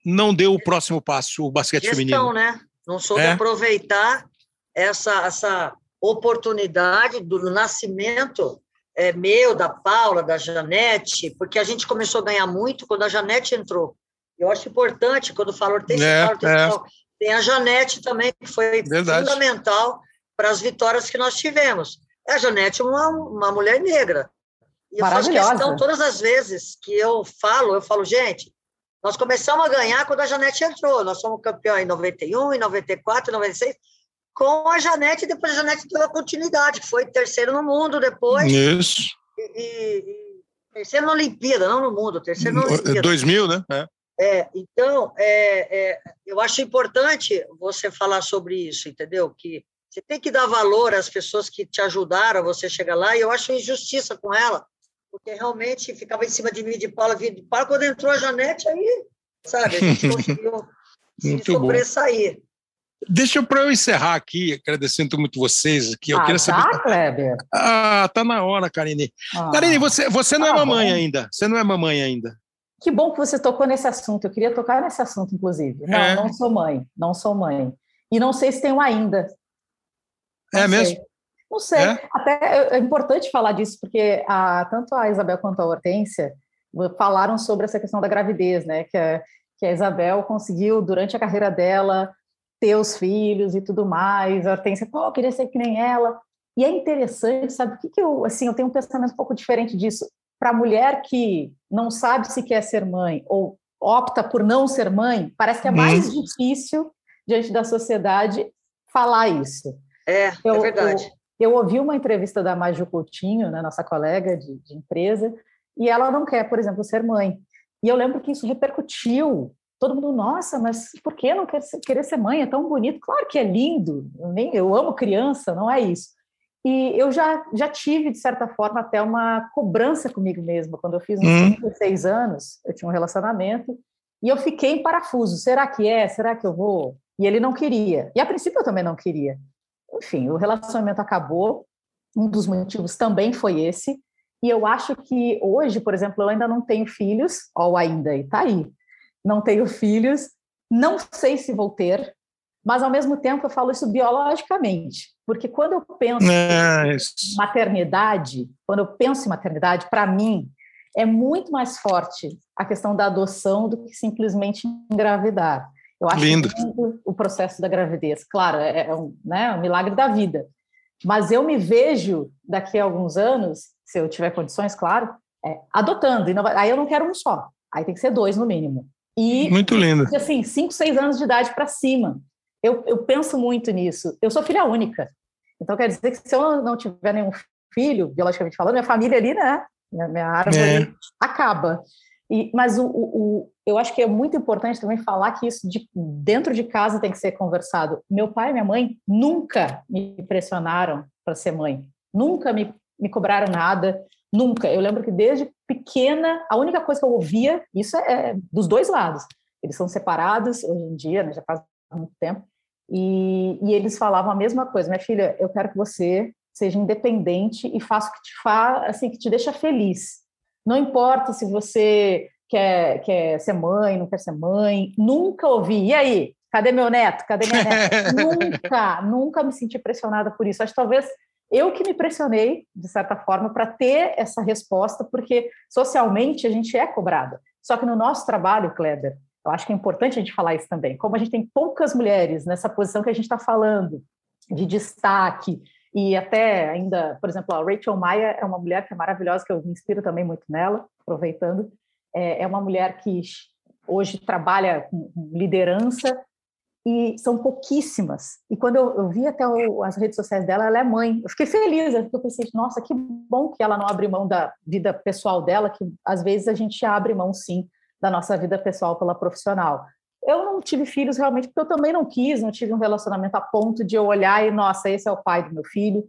Não deu o próximo passo, o basquete Gestão, feminino. né? Não soube É. aproveitar essa, essa oportunidade do nascimento é, meu, da Paula, da Janete, porque a gente começou a ganhar muito quando a Janete entrou. Eu acho importante, quando falo Hortência, É, é. tem a Janete também, que foi Verdade. fundamental para as vitórias que nós tivemos. A Janete é uma, uma mulher negra. E eu faço questão, todas as vezes que eu falo, eu falo, gente, nós começamos a ganhar quando a Janete entrou. Nós somos campeão em 91, em 94, em 96, com a Janete, e depois a Janete deu a continuidade, que foi terceiro no mundo depois, Isso. e, e- e terceiro na Olimpíada, não no mundo, terceiro na Olimpíada. 2000, né? É. É, então, é, é, eu acho importante você falar sobre isso, entendeu? Que você tem que dar valor às pessoas que te ajudaram a você chegar lá, e eu acho injustiça com ela, porque realmente ficava em cima de mim de Paula, de Paula, quando entrou a Janete, aí, sabe, a gente conseguiu se Muito bom. sobressair. Deixa eu para eu encerrar aqui, agradecendo muito vocês, que eu ah, queria saber. tá, Kleber? Ah, tá na hora, Karine. Ah, Karine, você, você não é tá mamãe bom. ainda. Você não é mamãe ainda. Que bom que você tocou nesse assunto. Eu queria tocar nesse assunto, inclusive. Não, É. não sou mãe. Não sou mãe. E não sei se tenho ainda. Não É sei. mesmo? Não sei. É? Até é- é importante falar disso, porque a, tanto a Isabel quanto a Hortência falaram sobre essa questão da gravidez, né? Que a, que a Isabel conseguiu, durante a carreira dela, ter os filhos e tudo mais. A Hortência, pô, eu queria ser que nem ela. E é interessante, sabe? O que, que eu, assim, eu tenho um pensamento um pouco diferente disso. Para a mulher que não sabe se quer ser mãe ou opta por não ser mãe, parece que é mais difícil, diante da sociedade, falar isso. É, Eu- é verdade. Eu ouvi uma entrevista da Maju Coutinho, né, nossa colega de, de empresa, e ela não quer, por exemplo, ser mãe. E eu lembro que isso repercutiu. Todo mundo, nossa, mas por que não quer ser, querer ser mãe? É tão bonito. Claro que é lindo. Eu, nem, eu amo criança, não é isso. E eu já, já tive, de certa forma, até uma cobrança comigo mesma. Quando eu fiz uns Hum. 16 anos, eu tinha um relacionamento, e eu fiquei em parafuso. Será que é? Será que eu vou? E ele não queria. E a princípio eu também não queria. Enfim, o relacionamento acabou. Um dos motivos também foi esse. E eu acho que hoje, por exemplo, eu ainda não tenho filhos, ou ainda, e tá aí. Não tenho filhos, não sei se vou ter, mas ao mesmo tempo eu falo isso biologicamente, porque quando eu penso É, em maternidade, quando eu penso em maternidade, para mim é muito mais forte a questão da adoção do que simplesmente engravidar. Eu acho Lindo. lindo o processo da gravidez. Claro, é, é um, né, um milagre da vida. Mas eu me vejo daqui a alguns anos, se eu tiver condições, claro, é, adotando. Aí eu não quero um só, aí tem que ser dois no mínimo. E, Muito lindo. Assim, cinco, seis anos de idade para cima. Eu, eu penso muito nisso. Eu sou filha única. Então, quer dizer que se eu não tiver nenhum filho, biologicamente falando, minha família ali, né? Minha, minha árvore é. acaba. E, mas o, o, eu acho que é muito importante também falar que isso de, dentro de casa tem que ser conversado. Meu pai e minha mãe nunca me pressionaram para ser mãe, nunca me, me cobraram nada, nunca. Eu lembro que desde pequena, a única coisa que eu ouvia, isso é, é dos dois lados. Eles são separados hoje em dia, né, já faz muito tempo, e, e eles falavam a mesma coisa, minha filha, eu quero que você seja independente e faça o que te faz, assim, que te deixa feliz. Não importa se você quer, quer ser mãe, não quer ser mãe, nunca ouvi. E aí, cadê meu neto? Cadê minha neta? nunca, nunca me senti pressionada por isso. Acho que talvez eu que me pressionei, de certa forma, para ter essa resposta, porque socialmente a gente é cobrada. Só que no nosso trabalho, Kleber, eu acho que é importante a gente falar isso também. Como a gente tem poucas mulheres nessa posição que a gente está falando, de destaque, e até ainda, por exemplo, a Rachel Maia é uma mulher que é maravilhosa, que eu me inspiro também muito nela, aproveitando. É, é uma mulher que hoje trabalha com liderança e são pouquíssimas. E quando eu, eu vi até o, as redes sociais dela, ela é mãe. Eu fiquei feliz, eu pensei, nossa, que bom que ela não abre mão da vida pessoal dela, que às vezes a gente abre mão, sim, da nossa vida pessoal pela profissional. Eu não tive filhos realmente porque eu também não quis, não tive um relacionamento a ponto de eu olhar e, nossa, esse é o pai do meu filho.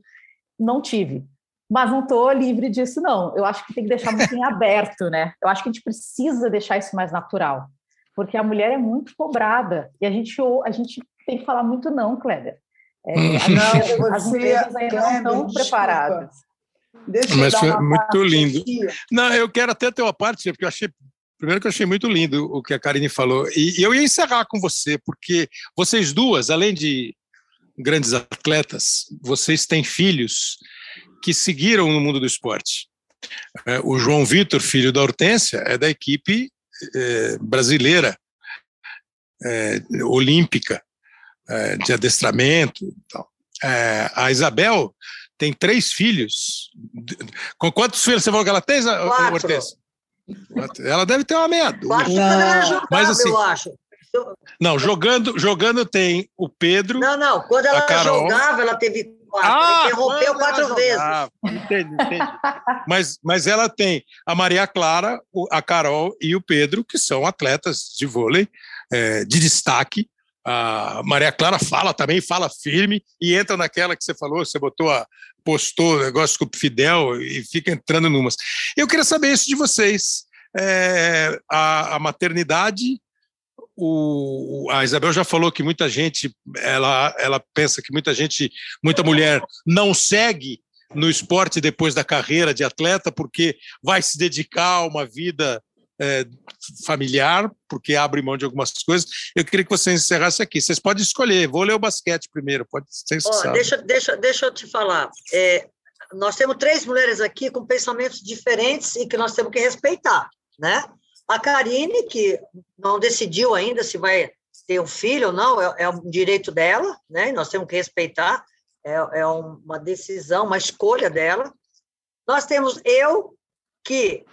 Não tive. Mas não estou livre disso, não. Eu acho que tem que deixar muito em aberto, né? Eu acho que a gente precisa deixar isso mais natural. Porque a mulher é muito cobrada. E a gente, a gente tem que falar muito não, Kleber. É, não, as empresas ainda não estão preparadas. Deixa Mas foi muito lindo. Aqui. Não, eu quero até ter uma parte, porque eu achei Primeiro que eu achei muito lindo o que a Karine falou. E eu ia encerrar com você, porque vocês duas, além de grandes atletas, vocês têm filhos que seguiram no mundo do esporte. É, o João Vitor, filho da Hortência, é da equipe é, brasileira, é, olímpica, é, de adestramento. Então. a Isabel tem três filhos. Com quantos filhos você falou que ela tem. Hortência? Ela deve ter uma meia dúzia. Mas, assim, eu acho. Não, jogando, jogando tem o Pedro. Não, não. Quando ela jogava, ela teve quatro. Ah, interrompeu quatro vezes. Entendi, entendi. mas, mas ela tem a Maria Clara, a Carol e o Pedro, que são atletas de vôlei é, de destaque. A Maria Clara fala também, fala firme e entra naquela que você falou, você botou a, postou negócio com o Fidel e fica entrando numas. Eu queria saber isso de vocês. É, a, a, maternidade, o, a Isabel já falou que muita gente, ela, ela pensa que muita gente, muita mulher não segue no esporte depois da carreira de atleta porque vai se dedicar a uma vida é, familiar, porque abre mão de algumas coisas. Eu queria que você encerrasse aqui. Vocês podem escolher, vou ler o basquete primeiro, pode ser oh, deixa, deixa, deixa eu te falar. É, nós temos três mulheres aqui com pensamentos diferentes e que nós temos que respeitar, né? A Karine, que não decidiu ainda se vai ter um filho ou não, é, é um direito dela, né? Nós temos que respeitar, é, é uma decisão, uma escolha dela. Nós temos eu, que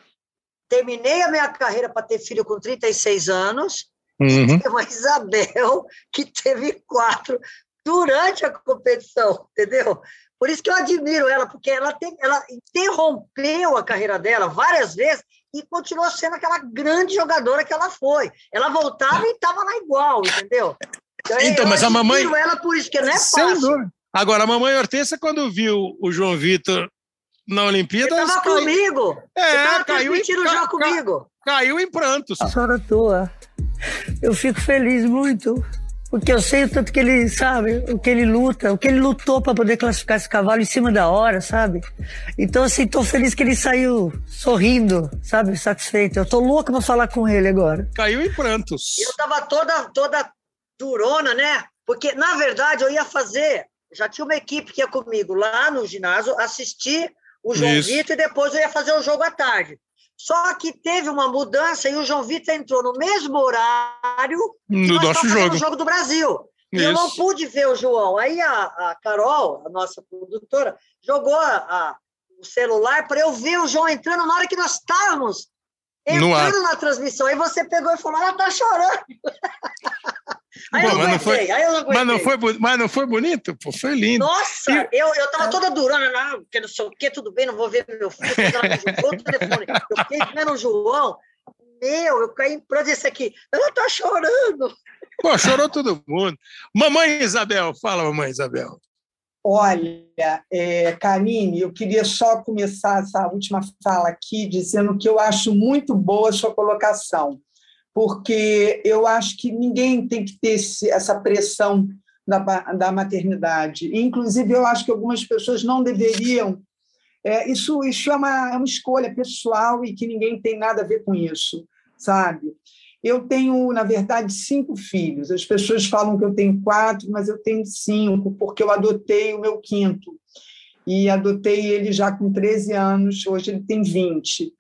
terminei a minha carreira para ter filho com 36 anos, uhum. e uma Isabel que teve quatro durante a competição, entendeu? Por isso que eu admiro ela, porque ela, tem, ela interrompeu a carreira dela várias vezes e continuou sendo aquela grande jogadora que ela foi. Ela voltava e estava lá igual, entendeu? Então, então mas a mamãe. ela por isso, que não é fácil. Agora, a mamãe Hortência, quando viu o João Vitor na Olimpíada. Você estava comigo. É, você caiu em, já comigo. Caiu em prantos. A senhora toa. Eu fico feliz muito, porque eu sei o tanto que ele, sabe, o que ele luta, o que ele lutou para poder classificar esse cavalo em cima da hora, sabe? Então, assim, tô feliz que ele saiu sorrindo, sabe, satisfeito. Eu tô louca para falar com ele agora. Caiu em prantos. Eu tava toda, toda durona, né? Porque, na verdade, eu ia fazer, já tinha uma equipe que ia comigo lá no ginásio assistir o João Isso. Vitor e depois eu ia fazer o jogo à tarde. Só que teve uma mudança e o João Vitor entrou no mesmo horário no nosso jogo. o jogo do Brasil. E eu não Isso. pude ver o João. Aí a, a Carol, a nossa produtora, jogou a- a- o celular para eu ver o João entrando na hora que nós estávamos entrando na transmissão. Aí você pegou e falou: ela tá chorando. aí, eu mas não foi- aí eu não Mas não, foi, mas não foi bonito? Pô, foi lindo. Nossa, eu, eu tava toda durona, não, porque não sei o quê, tudo bem, não vou ver meu filho. Eu fiquei vendo o João, meu, eu caí em pranto esse aqui. Ela tá chorando. Pô, chorou todo mundo. Mamãe Isabel, fala, mamãe Isabel. Olha, é, Karine, eu queria só começar essa última fala aqui dizendo que eu acho muito boa a sua colocação, porque eu acho que ninguém tem que ter esse- essa pressão da, da maternidade. Inclusive, eu acho que algumas pessoas não deveriam. é, isso isso é, uma, é uma escolha pessoal e que ninguém tem nada a ver com isso, sabe? Eu tenho, na verdade, cinco filhos. As pessoas falam que eu tenho quatro, mas eu tenho cinco, porque eu adotei o meu quinto. E adotei ele já com 13 anos, hoje ele tem 20.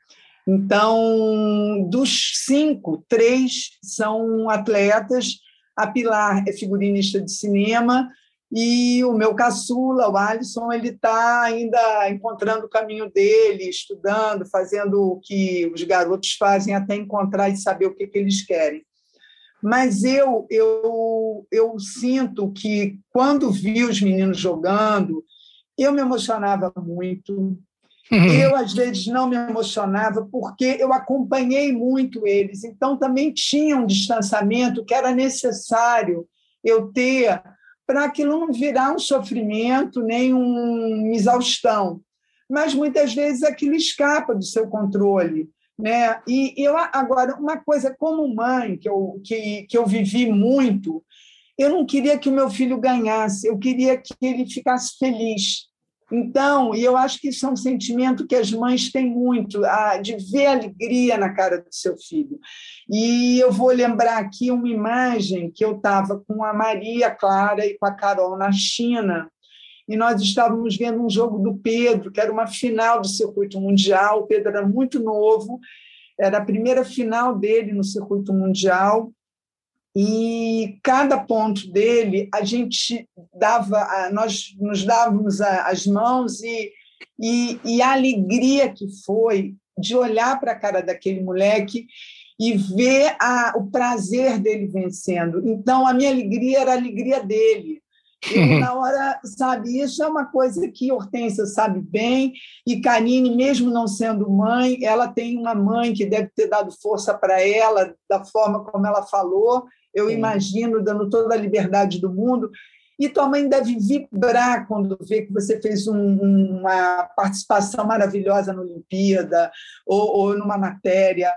Então, dos cinco, três são atletas. A Pilar é figurinista de cinema e o meu caçula, o Alisson, ele está ainda encontrando o caminho dele, estudando, fazendo o que os garotos fazem até encontrar e saber o que, que eles querem. Mas eu, eu, eu sinto que, quando vi os meninos jogando, eu me emocionava muito. Eu, às vezes, não me emocionava porque eu acompanhei muito eles. Então, também tinha um distanciamento que era necessário eu ter para aquilo não virar um sofrimento nem uma exaustão. Mas, muitas vezes, aquilo escapa do seu controle. Né? E eu, agora, uma coisa como mãe, que eu, que, que eu vivi muito, eu não queria que o meu filho ganhasse, eu queria que ele ficasse feliz. Então, e eu acho que isso é um sentimento que as mães têm muito, a, de ver alegria na cara do seu filho. E eu vou lembrar aqui uma imagem que eu estava com a Maria Clara e com a Carol na China, e nós estávamos vendo um jogo do Pedro, que era uma final do circuito mundial. O Pedro era muito novo, era a primeira final dele no circuito mundial, e cada ponto dele a gente dava, nós nos dávamos as mãos e, e, e a alegria que foi de olhar para a cara daquele moleque e ver a, o prazer dele vencendo. Então, a minha alegria era a alegria dele. Eu, na hora, sabe, isso é uma coisa que Hortência sabe bem, e Karine, mesmo não sendo mãe, ela tem uma mãe que deve ter dado força para ela, da forma como ela falou, eu Sim. imagino, dando toda a liberdade do mundo. E tua mãe deve vibrar quando vê que você fez um, uma participação maravilhosa na Olimpíada ou, ou numa matéria.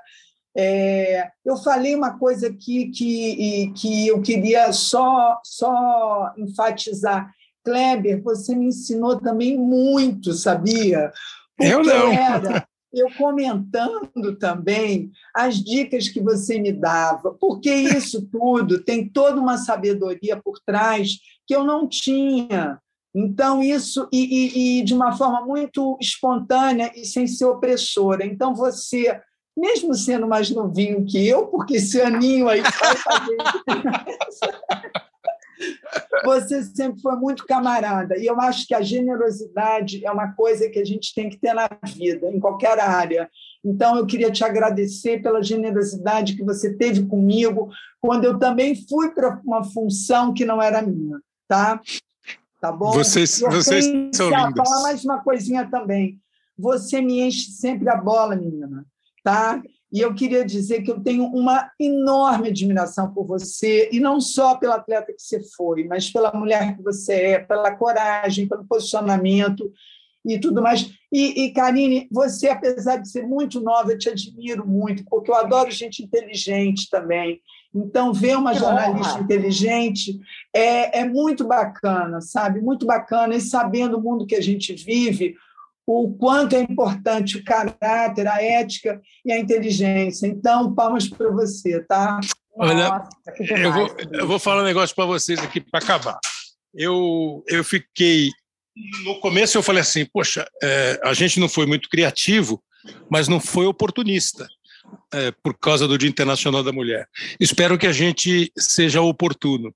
É, eu falei uma coisa aqui que, que eu queria só, só enfatizar. Kleber, você me ensinou também muito, sabia? Porque eu não. Era, eu comentando também as dicas que você me dava, porque isso tudo tem toda uma sabedoria por trás que eu não tinha. Então, isso, e, e, e de uma forma muito espontânea e sem ser opressora. Então, você mesmo sendo mais novinho que eu, porque esse aninho aí faz você sempre foi muito camarada. E eu acho que a generosidade é uma coisa que a gente tem que ter na vida, em qualquer área. Então, eu queria te agradecer pela generosidade que você teve comigo quando eu também fui para uma função que não era minha, tá? Tá bom? Vocês, vocês são lindos. falar mais uma coisinha também. Você me enche sempre a bola, menina tá? E eu queria dizer que eu tenho uma enorme admiração por você, e não só pela atleta que você foi, mas pela mulher que você é, pela coragem, pelo posicionamento e tudo mais. E, e Karine, você, apesar de ser muito nova, eu te admiro muito, porque eu adoro gente inteligente também. Então, ver uma jornalista inteligente é, é muito bacana, sabe? Muito bacana. E sabendo o mundo que a gente vive, o quanto é importante o caráter, a ética e a inteligência. Então, palmas para você, tá? Olha, Nossa, Eu vou, eu vou falar um negócio para vocês aqui para acabar. Eu, eu fiquei. No começo eu falei assim: poxa, é, a gente não foi muito criativo, mas não foi oportunista é, por causa do Dia Internacional da Mulher. Espero que a gente seja oportuno.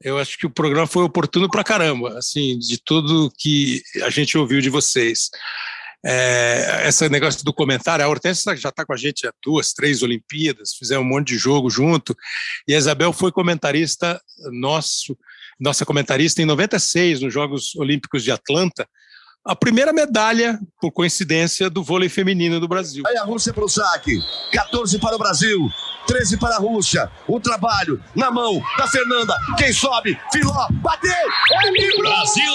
Eu acho que o programa foi oportuno para caramba, assim, de tudo que a gente ouviu de vocês. É, esse negócio do comentário, a Hortência já está com a gente há duas, três Olimpíadas, fizemos um monte de jogo junto, e a Isabel foi comentarista nosso, nossa comentarista em 96, nos Jogos Olímpicos de Atlanta, a primeira medalha, por coincidência, do vôlei feminino do Brasil. Aí a Rússia para o saque, 14 para o Brasil, 13 para a Rússia. O trabalho na mão da Fernanda. Quem sobe? Filó. Bateu! É Brasil!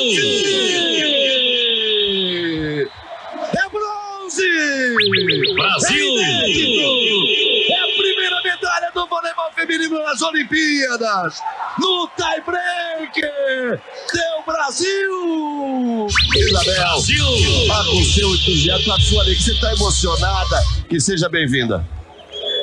É bronze! Brasil! É, é a primeira medalha do voleibol feminino nas Olimpíadas. No tie break. Deu Brasil! Isabel, Brasil! ah, com seu entusiasmo, a sua alegria, você está emocionada. Que seja bem-vinda.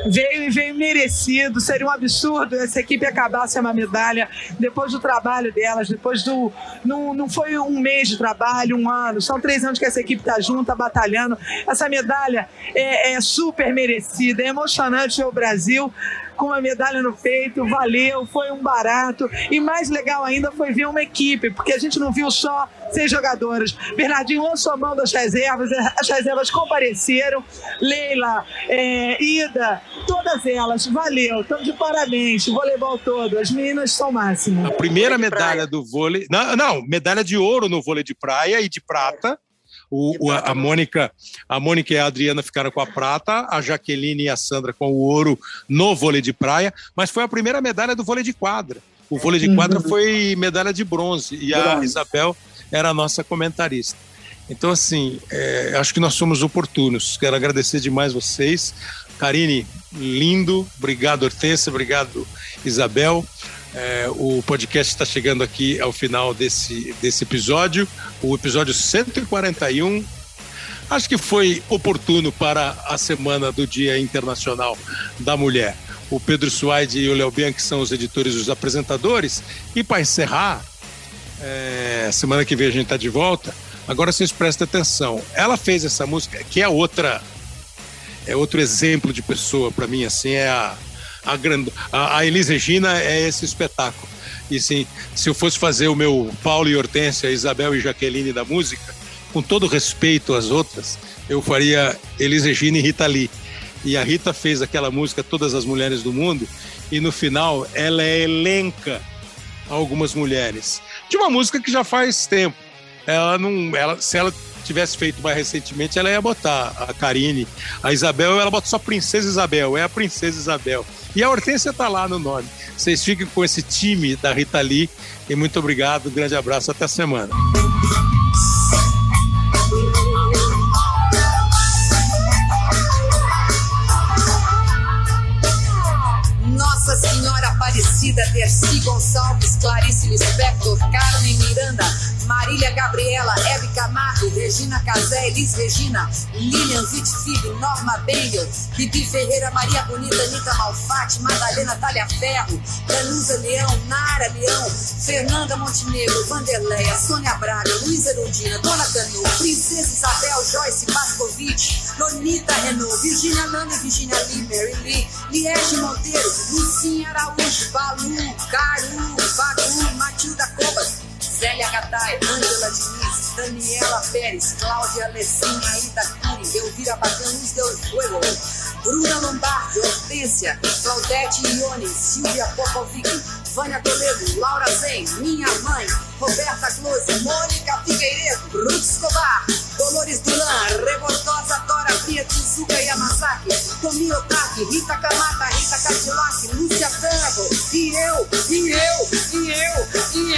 Veio e veio merecido. Seria um absurdo essa equipe acabar sem uma medalha depois do trabalho delas, depois do. Não, não foi um mês de trabalho, um ano. São três anos que essa equipe está junta, batalhando. Essa medalha é, é super merecida. É emocionante ver o Brasil com uma medalha no peito, valeu, foi um barato. E mais legal ainda foi ver uma equipe, porque a gente não viu só seis jogadoras. Bernardinho lançou a mão das reservas, as reservas compareceram. Leila, é, Ida, todas elas, valeu, estamos de parabéns, voleibol todo, as meninas são máximas. A primeira medalha do vôlei. Não, não, medalha de ouro no vôlei de praia e de prata. O, o- a Mônica, a Mônica e a Adriana ficaram com a prata, a Jaqueline e a Sandra com o ouro no vôlei de praia, mas foi a primeira medalha do vôlei de quadra. O vôlei de quadra foi medalha de bronze e a Isabel era a nossa comentarista. Então, assim, é, acho que nós somos oportunos. Quero agradecer demais vocês. Karine, lindo. Obrigado, Hortência. Obrigado, Isabel. É, o podcast está chegando aqui ao final desse, desse episódio, o episódio 141. Acho que foi oportuno para a semana do Dia Internacional da Mulher. O Pedro Suaide e o Léo Bianchi são os editores e os apresentadores. E para encerrar, é, semana que vem a gente está de volta. Agora vocês prestem atenção. Ela fez essa música, que é outra, é outro exemplo de pessoa para mim. Assim, é a a, grand... a, a Elis Regina é esse espetáculo. E sim, se eu fosse fazer o meu Paulo e Hortência, Isabel e Jaqueline da música, com todo respeito às outras, eu faria Elis Regina e Rita Lee. E a Rita fez aquela música Todas as Mulheres do Mundo, e no final ela elenca algumas mulheres. De uma música que já faz tempo. Ela não. Ela, se ela tivesse feito mais recentemente, ela ia botar a Karine, a Isabel, ela bota só Princesa Isabel, é a Princesa Isabel. E a Hortência tá lá no nome. Vocês fiquem com esse time da Rita Lee e muito obrigado, grande abraço, até a semana. Nossa Senhora Aparecida, Dercy Gonçalves, Clarice Lispector, Carmen Miranda, Marília Gabriela, Hebe Camargo, Regina Casé, Elis Regina, Lilian Vitfig, Norma Bengel, Bibi Ferreira, Maria Bonita, Anitta Malfatti, Madalena Talha Ferro, Danusa Leão, Nara Leão, Fernanda Montenegro, Vanderleia, Sônia Braga, Luísa Erundina, Dona Canu, Princesa Isabel, Joyce Pascovitch, Lonita Renault, Virginia Nanda Virginia Lee, Mary Lee, Liege Monteiro, Lucinha Araújo, Balu, Caru, Bagu, Matilda Cobas, Zélia Gatai, Ângela Diniz, Daniela Pérez, Cláudia Alessinha, Ida Cury, Elvira Bacão, Luiz Del Fuego, Bruna Lombardi, Hortência, Claudete Ione, Silvia Popovic, Vânia Toledo, Laura Zen, Minha Mãe, Roberta Close, Mônica Figueiredo, Ruth Escobar, Dolores Duran, Revoltosa Dora Prieto, Zuka Yamazaki, Tomi Otaki, Rita Kamata, Rita Cadillac, Lúcia Frango, e eu, e eu, e eu, e